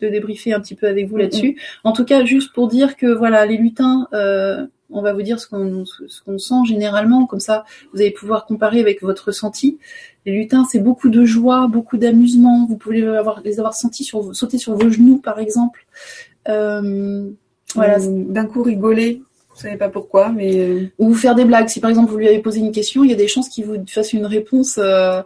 de débriefer un petit peu avec vous là-dessus. En tout cas, juste pour dire que voilà, les lutins, euh, on va vous dire ce qu'on ce qu'on sent généralement, comme ça, vous allez pouvoir comparer avec votre ressenti. Les lutins, c'est beaucoup de joie, beaucoup d'amusement. Vous pouvez avoir, les avoir sentis sur, sauter sur vos genoux, par exemple. Euh, voilà. D'un coup rigoler, vous savez pas pourquoi, mais euh, ou vous faire des blagues. Si par exemple vous lui avez posé une question, il y a des chances qu'il vous fasse une réponse. Euh,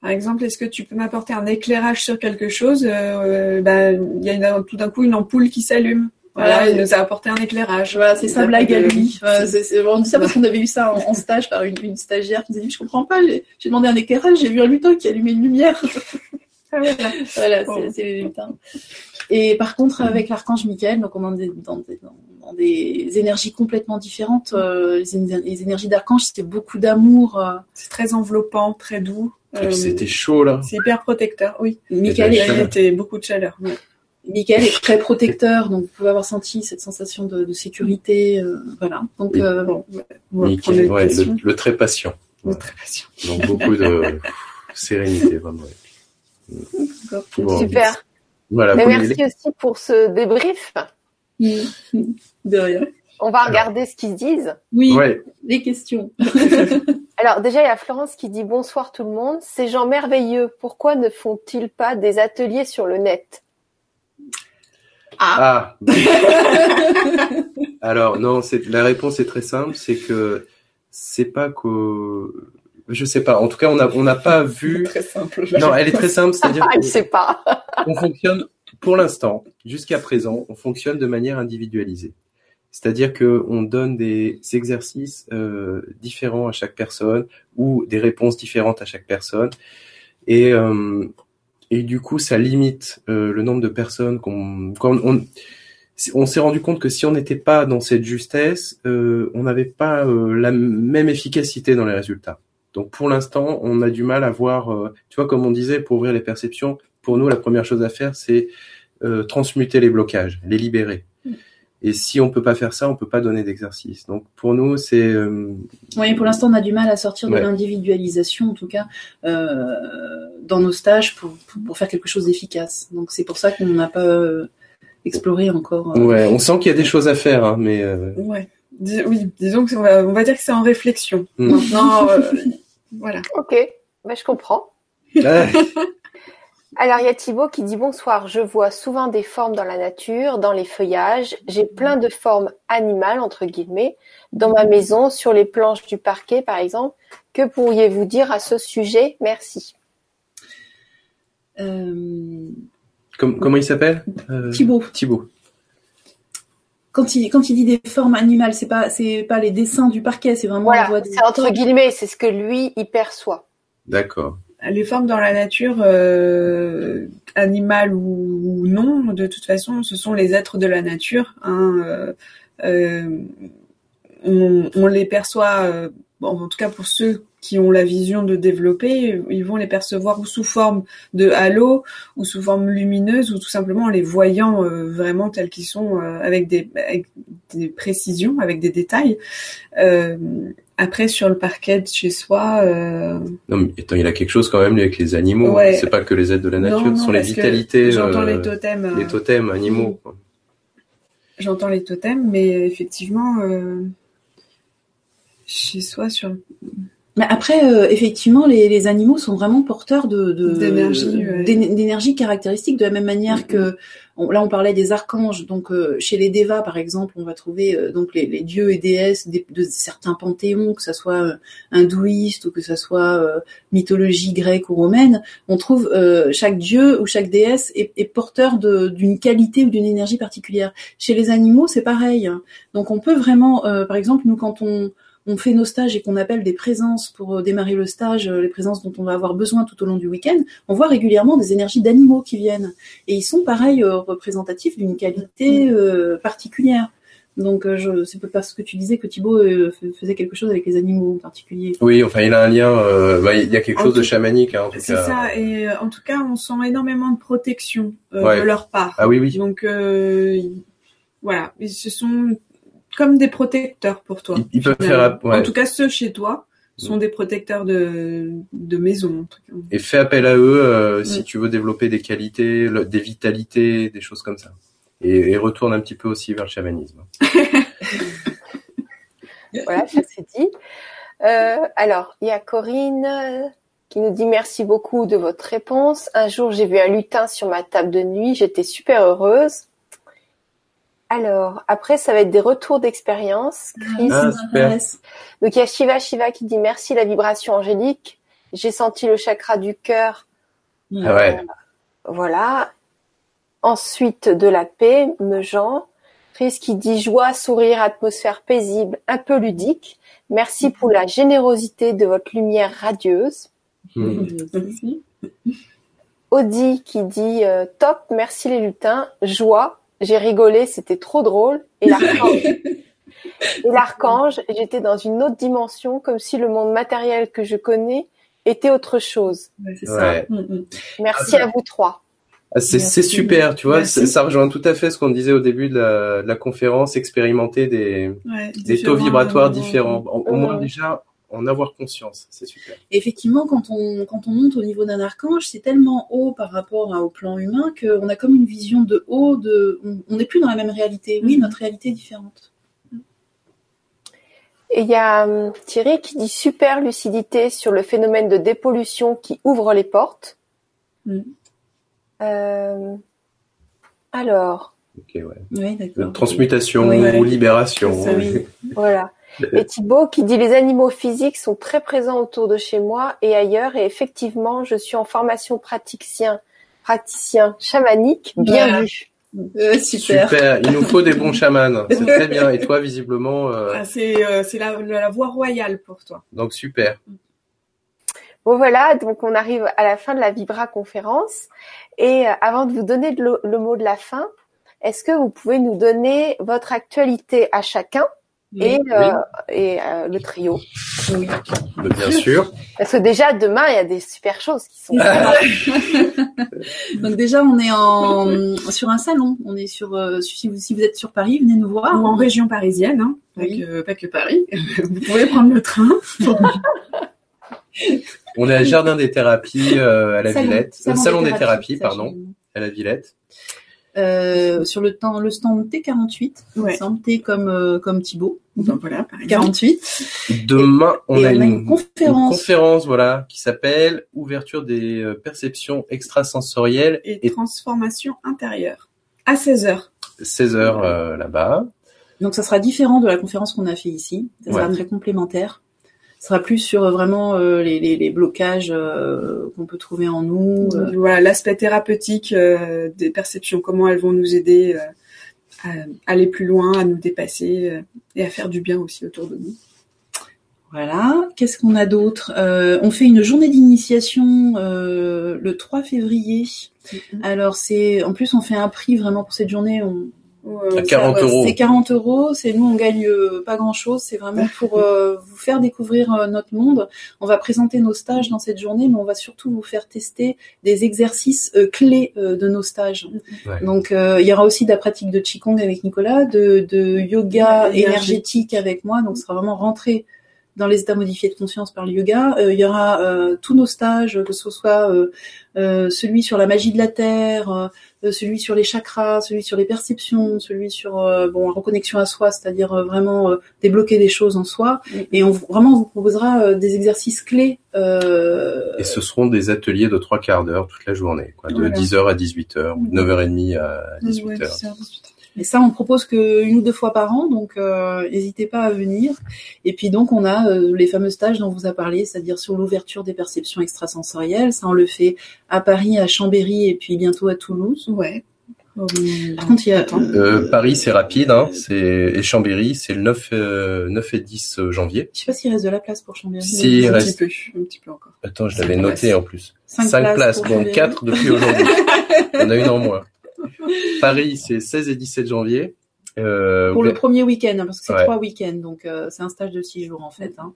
par exemple, est-ce que tu peux m'apporter un éclairage sur quelque chose? Euh, ben, Il y a tout d'un coup une ampoule qui s'allume. Voilà, il nous a apporté un éclairage. Voilà, c'est sa blague à lui. on dit ça parce qu'on avait eu ça en, stage par une, stagiaire qui nous a dit Je comprends pas, j'ai demandé un éclairage, j'ai vu un lutin qui allumait une lumière. Voilà, c'est les lutins. Et par contre, avec l'archange Michael, donc on est dans des, dans, des énergies complètement différentes. Euh, les, énergies d'archange, c'était beaucoup d'amour. Euh. C'est très enveloppant, très doux. Euh, c'était chaud là. C'est hyper protecteur, oui. Michael était beaucoup de chaleur. Michael est très protecteur, donc vous pouvez avoir senti cette sensation de, sécurité, euh, voilà. Donc euh, bon, Michael, ouais, le, très patient. Le très patient. Donc beaucoup de sérénité, vraiment. Super. Voilà, Mais merci aussi pour ce débrief. De rien. On va regarder ce qu'ils disent. Oui, les questions. Alors déjà, il y a Florence qui dit bonsoir tout le monde. Ces gens merveilleux, pourquoi ne font-ils pas des ateliers sur le net? Ah. ah. Alors non, c'est la réponse est très simple, c'est que c'est pas que je sais pas. En tout cas, on n'a on pas vu. Très simple. Non, elle est très simple, c'est-à-dire. Ah, sait pas. on fonctionne pour l'instant, jusqu'à présent, on fonctionne de manière individualisée. C'est-à-dire que on donne des exercices euh, différents à chaque personne ou des réponses différentes à chaque personne, et euh, et du coup ça limite euh, le nombre de personnes qu'on on, on s'est rendu compte que si on n'était pas dans cette justesse, on n'avait pas la même efficacité dans les résultats. Donc pour l'instant, on a du mal à voir, tu vois, comme on disait, pour ouvrir les perceptions, pour nous, la première chose à faire, c'est transmuter les blocages, les libérer. Et si on peut pas faire ça, on peut pas donner d'exercice. Donc pour nous, c'est. Euh... Oui, pour l'instant, on a du mal à sortir de l'individualisation, en tout cas, euh, dans nos stages pour, pour faire quelque chose d'efficace. Donc c'est pour ça qu'on n'a pas euh, exploré encore. Euh, ouais, on sent qu'il y a des choses à faire, hein, mais. Euh, ouais. oui, disons que on va, on va dire que c'est en réflexion. Mm. Maintenant, voilà. Ok, bah, je comprends. Alors il y a Thibaut qui dit bonsoir, je vois souvent des formes dans la nature, dans les feuillages, j'ai plein de formes animales entre guillemets dans ma maison, sur les planches du parquet par exemple. Que pourriez-vous dire à ce sujet? Merci. Euh... comment il s'appelle? Euh... Thibaut. Thibaut. Quand il, quand il dit des formes animales, c'est pas c'est pas les dessins du parquet, c'est vraiment voilà, c'est entre guillemets, c'est ce que lui il perçoit. D'accord les formes dans la nature, euh, animales ou, non, de toute façon, ce sont les êtres de la nature. Hein, euh, euh, on, les perçoit, en tout cas pour ceux qui ont la vision de développer, ils vont les percevoir ou sous forme de halo, ou sous forme lumineuse, ou tout simplement en les voyant vraiment tels qu'ils sont, avec des, avec, des, précisions, avec des détails. Après, sur le parquet de chez soi. Euh... Non, mais attends, il a quelque chose quand même avec les animaux. Ouais. C'est pas que les aides de la nature, ce sont les vitalités. J'entends les euh, totems. Les totems animaux. J'entends les totems, mais effectivement, euh... chez soi, sur Mais après, euh, effectivement, les, les animaux sont vraiment porteurs de D'énergie, ouais. caractéristique de la même manière que on- là on parlait des archanges. Donc euh, chez les devas, par exemple, on va trouver euh, donc les, les dieux et déesses des- de certains panthéons, que ça soit euh, hindouiste ou que ça soit euh, mythologie grecque ou romaine. On trouve euh, chaque dieu ou chaque déesse est, est porteur d'une qualité ou d'une énergie particulière. Chez les animaux, c'est pareil. Donc on peut vraiment, euh, par exemple, nous quand on on fait nos stages et qu'on appelle des présences pour euh, démarrer le stage, euh, les présences dont on va avoir besoin tout au long du week-end, on voit régulièrement des énergies d'animaux qui viennent. Et ils sont pareil euh, représentatifs d'une qualité euh, particulière. Donc je c'est pas parce que tu disais que Thibaut euh, faisait quelque chose avec les animaux en particulier. Oui, enfin, il a un lien. euh, bah, il y a quelque En chose de chamanique, hein, en tout C'est cas. ça, et euh, en tout cas, on sent énormément de protection euh, Ouais. de leur part. Ah oui, oui. Donc euh, voilà, ils se sont comme des protecteurs pour toi. Ils, ils peuvent faire. ouais. En tout cas, ceux chez toi sont des protecteurs de, de maison. en tout cas. Et fais appel à eux euh, si tu veux développer des qualités, le- des vitalités, des choses comme ça. Et, et retourne un petit peu aussi vers le chamanisme. Voilà, ça c'est dit. Euh, alors, il y a Corinne euh, qui nous dit merci beaucoup de votre réponse. Un jour, j'ai vu un lutin sur ma table de nuit. J'étais super heureuse. Alors, après, ça va être des retours d'expérience. Chris. Ah, super. m'intéresse. Donc, il y a Shiva Shiva qui dit merci la vibration angélique. J'ai senti le chakra du cœur. Ah ouais. Voilà. Ensuite, de la paix, Mejean. Chris qui dit joie, sourire, atmosphère paisible, un peu ludique. Merci pour la générosité de votre lumière radieuse. Mm. Merci. Audi qui dit euh, top, merci les lutins, joie, j'ai rigolé, c'était trop drôle. Et l'archange, et l'archange, j'étais dans une autre dimension, comme si le monde matériel que je connais était autre chose. Ouais, c'est Ouais. ça. Mm, mm. Merci à vous trois. Ah, c'est super, tu vois. Merci. Ça rejoint tout à fait ce qu'on disait au début de la, de la conférence, expérimenter des, Ouais, des différents, taux vibratoires euh, différents. Au, au moins déjà en avoir conscience, c'est super. Effectivement, quand on, quand on monte au niveau d'un archange, c'est tellement haut par rapport à- au plan humain qu'on a comme une vision de haut, de, on n'est plus dans la même réalité. Oui, Mhm. notre réalité est différente. Et il y a hum, Thierry qui dit super lucidité sur le phénomène de dépollution qui ouvre les portes. Mm. Euh, alors, Ok, ouais. Oui, d'accord. Transmutation Oui. ou libération. Ça, oui. voilà. Et Thibaut qui dit les animaux physiques sont très présents autour de chez moi et ailleurs et effectivement je suis en formation praticien praticien chamanique bien Voilà. vu. Euh, super. Super. Il nous faut des bons chamans. C'est très bien. Et toi, visiblement, euh, Ah, c'est euh, c'est la, la voie royale pour toi. donc super. Bon voilà, donc on arrive à la fin de la Vibra conférence et euh, avant de vous donner le, le mot de la fin, est-ce que vous pouvez nous donner votre actualité à chacun? Et, euh, et euh, le trio Oui. Mais Bien sûr. Parce que déjà demain il y a des super choses qui sont. Donc déjà, on est en sur un salon. On est sur euh, si vous si vous êtes sur Paris, venez nous voir. Ou en région parisienne, hein, pas, Oui. que, pas que Paris. vous pouvez prendre le train. On est à Jardin des thérapies euh, à la Salon. Villette. Euh, Salon, des thérapies, pardon, sachez-le. à la Villette. Euh, sur le temps, le stand T48, Ouais. stand T comme euh, comme Thibaut, Donc voilà, par exemple. 48. Demain, on Et a on a une, une conférence. conférence, voilà, qui s'appelle Ouverture des euh, perceptions extrasensorielles Et et transformation intérieure. À 16h. 16 heures euh, là-bas. Donc ça sera différent de la conférence qu'on a fait ici. Ça sera Ouais. très complémentaire. Ça sera plus sur euh, vraiment euh, les, les, les blocages euh, qu'on peut trouver en nous. Voilà, l'aspect thérapeutique des perceptions, comment elles vont nous aider à aller plus loin, à nous dépasser et à faire du bien aussi autour de nous. Voilà. Qu'est-ce qu'on a d'autre? Euh, On fait une journée d'initiation euh, le 3 février. Alors c'est, en plus on fait un prix vraiment pour cette journée. On, À 40 ça, euros. C'est 40 euros. C'est nous on gagne euh, pas grand chose. C'est vraiment pour euh, vous faire découvrir euh, notre monde. On va présenter nos stages dans cette journée, mais on va surtout vous faire tester des exercices euh, clés euh, de nos stages. Ouais. Donc euh, il y aura aussi de la pratique de qigong avec Nicolas, de, de yoga énergétique avec moi. Donc ce sera vraiment rentré dans les états modifiés de conscience par le yoga. Euh, il y aura euh, tous nos stages, que ce soit euh, celui sur la magie de la terre, celui sur les chakras, celui sur les perceptions, celui sur bon la reconnexion à soi, c'est-à-dire vraiment débloquer des choses en soi. Mm. Et on vraiment on vous proposera des exercices clés. Et ce seront des ateliers de trois quarts d'heure toute la journée, quoi, de 10h à 18h ou de 9h30 à 18h. Et ça, on propose que une ou deux fois par an, donc euh, n'hésitez pas à venir. Et puis donc, on a euh, les fameux stages dont vous a parlé, c'est-à-dire sur l'ouverture des perceptions extrasensorielles. Ça, on le fait à Paris, à Chambéry et puis bientôt à Toulouse. Ouais. Par contre, il y a... Euh, Paris, c'est rapide, hein, c'est et Chambéry, c'est le 9, 9 et 10 janvier. Je sais pas s'il reste de la place pour Chambéry. Si, il reste... Petit peu, un petit peu encore. Attends, je l'avais noté en plus. 5, places, donc 4 depuis aujourd'hui. On a une en moins. Paris, c'est 16 et 17 janvier. Euh, pour le premier week-end, hein, parce que c'est trois week-ends, donc euh, c'est un stage de six jours en fait. Hein.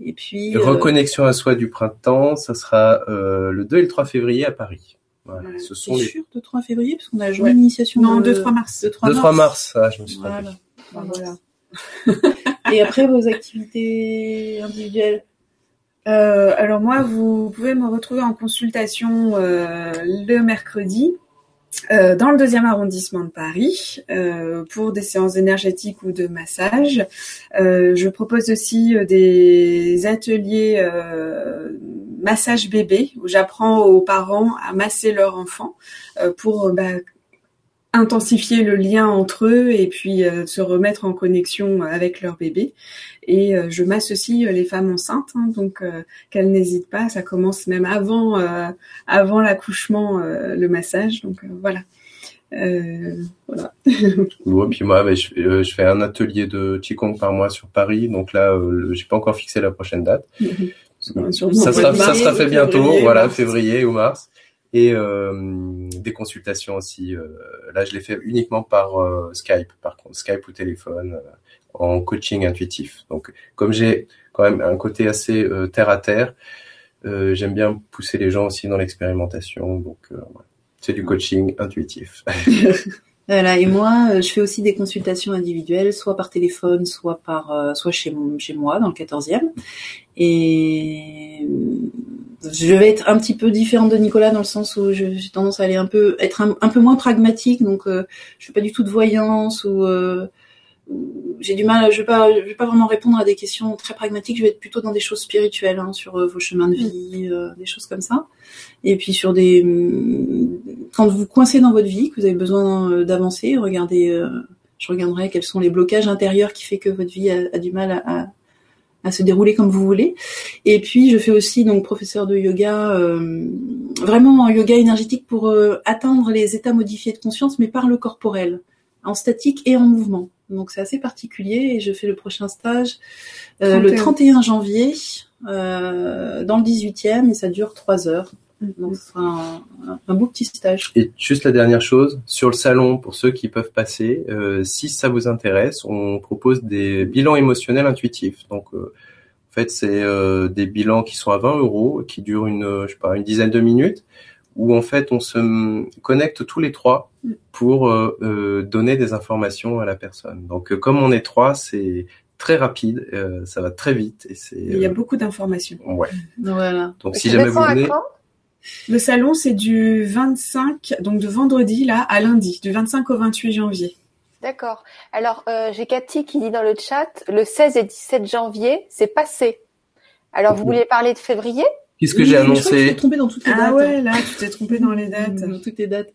Et puis euh, reconnexion à soi du printemps, ça sera le 2 et le 3 février à Paris. Voilà. Ce sont les... sûr, 2-3 février, parce qu'on a joué l'initiation. Non, 2-3 mars. 2-3 mars. ah, je me suis voilà. voilà. et après, vos activités individuelles? Euh, alors moi, vous pouvez me retrouver en consultation euh, le mercredi euh, dans le deuxième arrondissement de Paris euh, pour des séances énergétiques ou de massage. Euh, je propose aussi des ateliers massage bébé où j'apprends aux parents à masser leur enfant pour bah, intensifier le lien entre eux et puis euh, se remettre en connexion avec leur bébé. Et euh, je m'associe euh, les femmes enceintes, hein, donc qu'elles n'hésitent pas. Ça commence même avant avant l'accouchement le massage. Donc voilà. voilà. ouais, puis moi, bah, je, je, fais un atelier de qigong par mois sur Paris. Donc là, j'ai pas encore fixé la prochaine date. ça sera, ça sera fait bientôt, voilà, février ou mars et euh, des consultations aussi. Euh, là, je les fais uniquement par euh, Skype, par contre, Skype ou téléphone, en coaching intuitif. Donc, comme j'ai quand même un côté assez terre à terre, j'aime bien pousser les gens aussi dans l'expérimentation. Donc, c'est du coaching intuitif. Voilà, et moi, je fais aussi des consultations individuelles, soit par téléphone, soit par, soit chez, chez moi, dans le 14e. Et je vais être un petit peu différente de Nicolas dans le sens où j'ai tendance à aller un peu être un, peu moins pragmatique donc euh, je fais pas du tout de voyance ou euh, j'ai du mal je vais pas je vais pas vraiment répondre à des questions très pragmatiques je vais être plutôt dans des choses spirituelles hein, sur euh, vos chemins de vie euh, des choses comme ça et puis sur des quand vous coincez dans votre vie que vous avez besoin d'avancer regardez je regarderai quels sont les blocages intérieurs qui fait que votre vie a, a du mal à, à à se dérouler comme vous voulez. Et puis je fais aussi donc professeur de yoga, euh, vraiment un yoga énergétique pour euh, atteindre les états modifiés de conscience, mais par le corporel, en statique et en mouvement. Donc c'est assez particulier et je fais le prochain stage euh, le 31 janvier euh, dans le 18e et ça dure trois heures. Donc ce sera un, beau petit stage. Et juste la dernière chose, sur le salon, pour ceux qui peuvent passer, euh, si ça vous intéresse, on propose des bilans émotionnels intuitifs. Donc euh, en fait, c'est euh, des bilans qui sont à 20 euros, qui durent une, je sais pas, une dizaine de minutes, où en fait on se connecte tous les trois pour donner des informations à la personne. Donc comme on est trois, c'est très rapide, ça va très vite et c'est. Il y a beaucoup d'informations. Ouais. Voilà. Donc si jamais vous venez. Le salon, c'est du 25, donc de vendredi là à lundi, du 25 au 28 janvier. D'accord. Alors, euh, j'ai Cathy qui dit dans le chat, le 16 et 17 janvier, c'est passé. Alors, vous vouliez parler de février? Qu'est-ce que j'ai annoncé Je trompé dans toutes les ah dates. Ah ouais, là, tu t'es trompé dans les dates. Dans toutes les dates.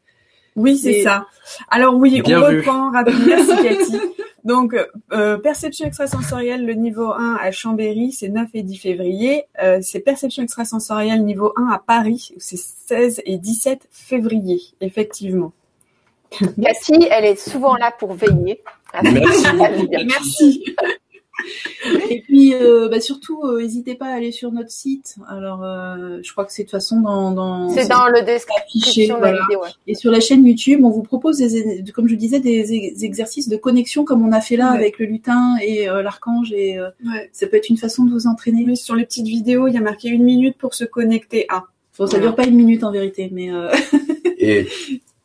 Oui, c'est ça. Alors oui, on reprend rapidement. Merci Cathy. Donc, euh, perception extrasensorielle, le niveau 1 à Chambéry, c'est 9 et 10 février. Euh, c'est perception extrasensorielle niveau 1 à Paris, c'est 16 et 17 février, effectivement. Cathy, elle est souvent là pour veiller. Merci. Merci. Et puis, euh, bah surtout, euh, n'hésitez pas à aller sur notre site. Alors, euh, je crois que c'est de toute façon dans. dans c'est dans le description de la vidéo. Et sur la chaîne YouTube, on vous propose, des, comme je disais, des, exercices de connexion comme on a fait là avec le lutin et l'archange. Et ça peut être une façon de vous entraîner. Mais sur les petites vidéos, il y a marqué une minute pour se connecter à. Bon, ça dure pas une minute en vérité, mais. et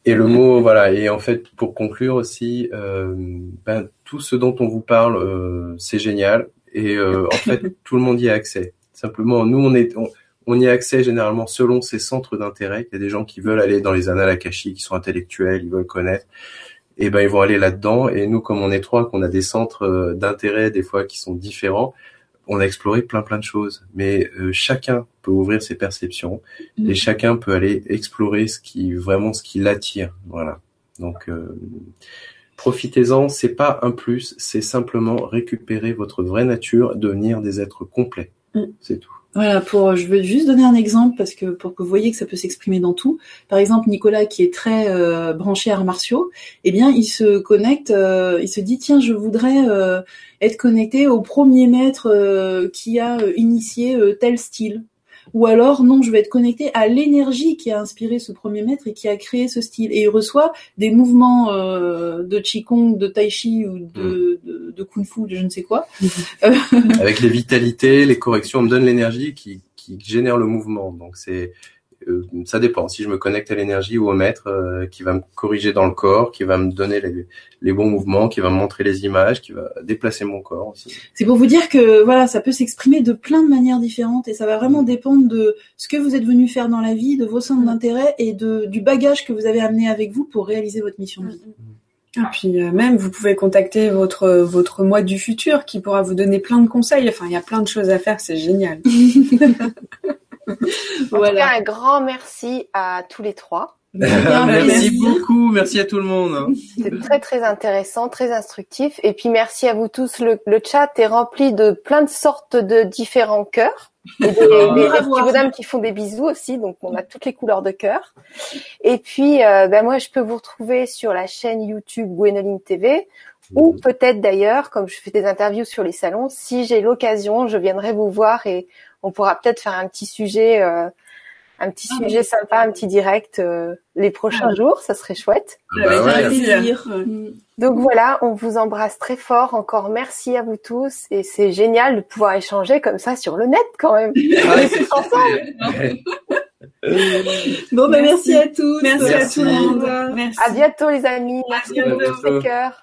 et le mot, voilà. Et en fait, pour conclure aussi, euh, ben, tout ce dont on vous parle, euh, c'est génial. Et euh, en fait, tout le monde y a accès. Simplement, nous, on est, on, y a accès généralement selon ses centres d'intérêt. Il y a des gens qui veulent aller dans les annales akashiques, qui sont intellectuels, ils veulent connaître. Et ben, ils vont aller là-dedans. Et nous, comme on est trois, qu'on a des centres euh, d'intérêt des fois qui sont différents, on a exploré plein plein de choses. Mais euh, chacun peut ouvrir ses perceptions et chacun peut aller explorer ce qui vraiment ce qui l'attire. Voilà. Donc euh, profitez-en, c'est pas un plus, c'est simplement récupérer votre vraie nature, devenir des êtres complets. Mm. C'est tout. Voilà, pour je veux juste donner un exemple parce que pour que vous voyez que ça peut s'exprimer dans tout. Par exemple, Nicolas qui est très euh, branché arts martiaux, eh bien, il se connecte, euh, il se dit tiens, je voudrais euh, être connecté au premier maître qui a initié tel style ou alors non, je vais être connecté à l'énergie qui a inspiré ce premier maître et qui a créé ce style. Et il reçoit des mouvements euh, de qigong, de tai chi ou de, de, de kung fu, de je ne sais quoi. Avec les vitalités, les corrections, on me donne l'énergie qui, qui génère le mouvement. Donc c'est euh, ça dépend. Si je me connecte à l'énergie ou au maître euh, qui va me corriger dans le corps, qui va me donner les, les, bons mouvements, qui va me montrer les images, qui va déplacer mon corps aussi. C'est pour vous dire que voilà, ça peut s'exprimer de plein de manières différentes et ça va vraiment dépendre de ce que vous êtes venu faire dans la vie, de vos centres d'intérêt et de, du bagage que vous avez amené avec vous pour réaliser votre mission de vie. Et puis euh, même, vous pouvez contacter votre votre moi du futur qui pourra vous donner plein de conseils. Enfin, il y a plein de choses à faire, c'est génial. En tout cas, un grand merci à tous les trois. merci beaucoup, merci à tout le monde. C'est très très intéressant, très instructif. Et puis merci à vous tous. Le, le chat est rempli de plein de sortes de différents cœurs. Et des, oh. des, petits bonhommes qui font des bisous aussi, donc on a toutes les couleurs de cœur. Et puis, euh, ben moi, je peux vous retrouver sur la chaîne YouTube Gwenoline TV, ou peut-être d'ailleurs, comme je fais des interviews sur les salons, si j'ai l'occasion, je viendrai vous voir et on pourra peut-être faire un petit sujet, euh, un petit ah, sujet sympa, un petit direct euh, les prochains ah. jours, ça serait chouette. Ah bah mm. Donc voilà, on vous embrasse très fort. Encore merci à vous tous et c'est génial de pouvoir échanger comme ça sur le net quand même. ensemble. bon, ben merci. à tous. Merci, à tout le monde. Merci. À bientôt les amis. Merci, à, à tous.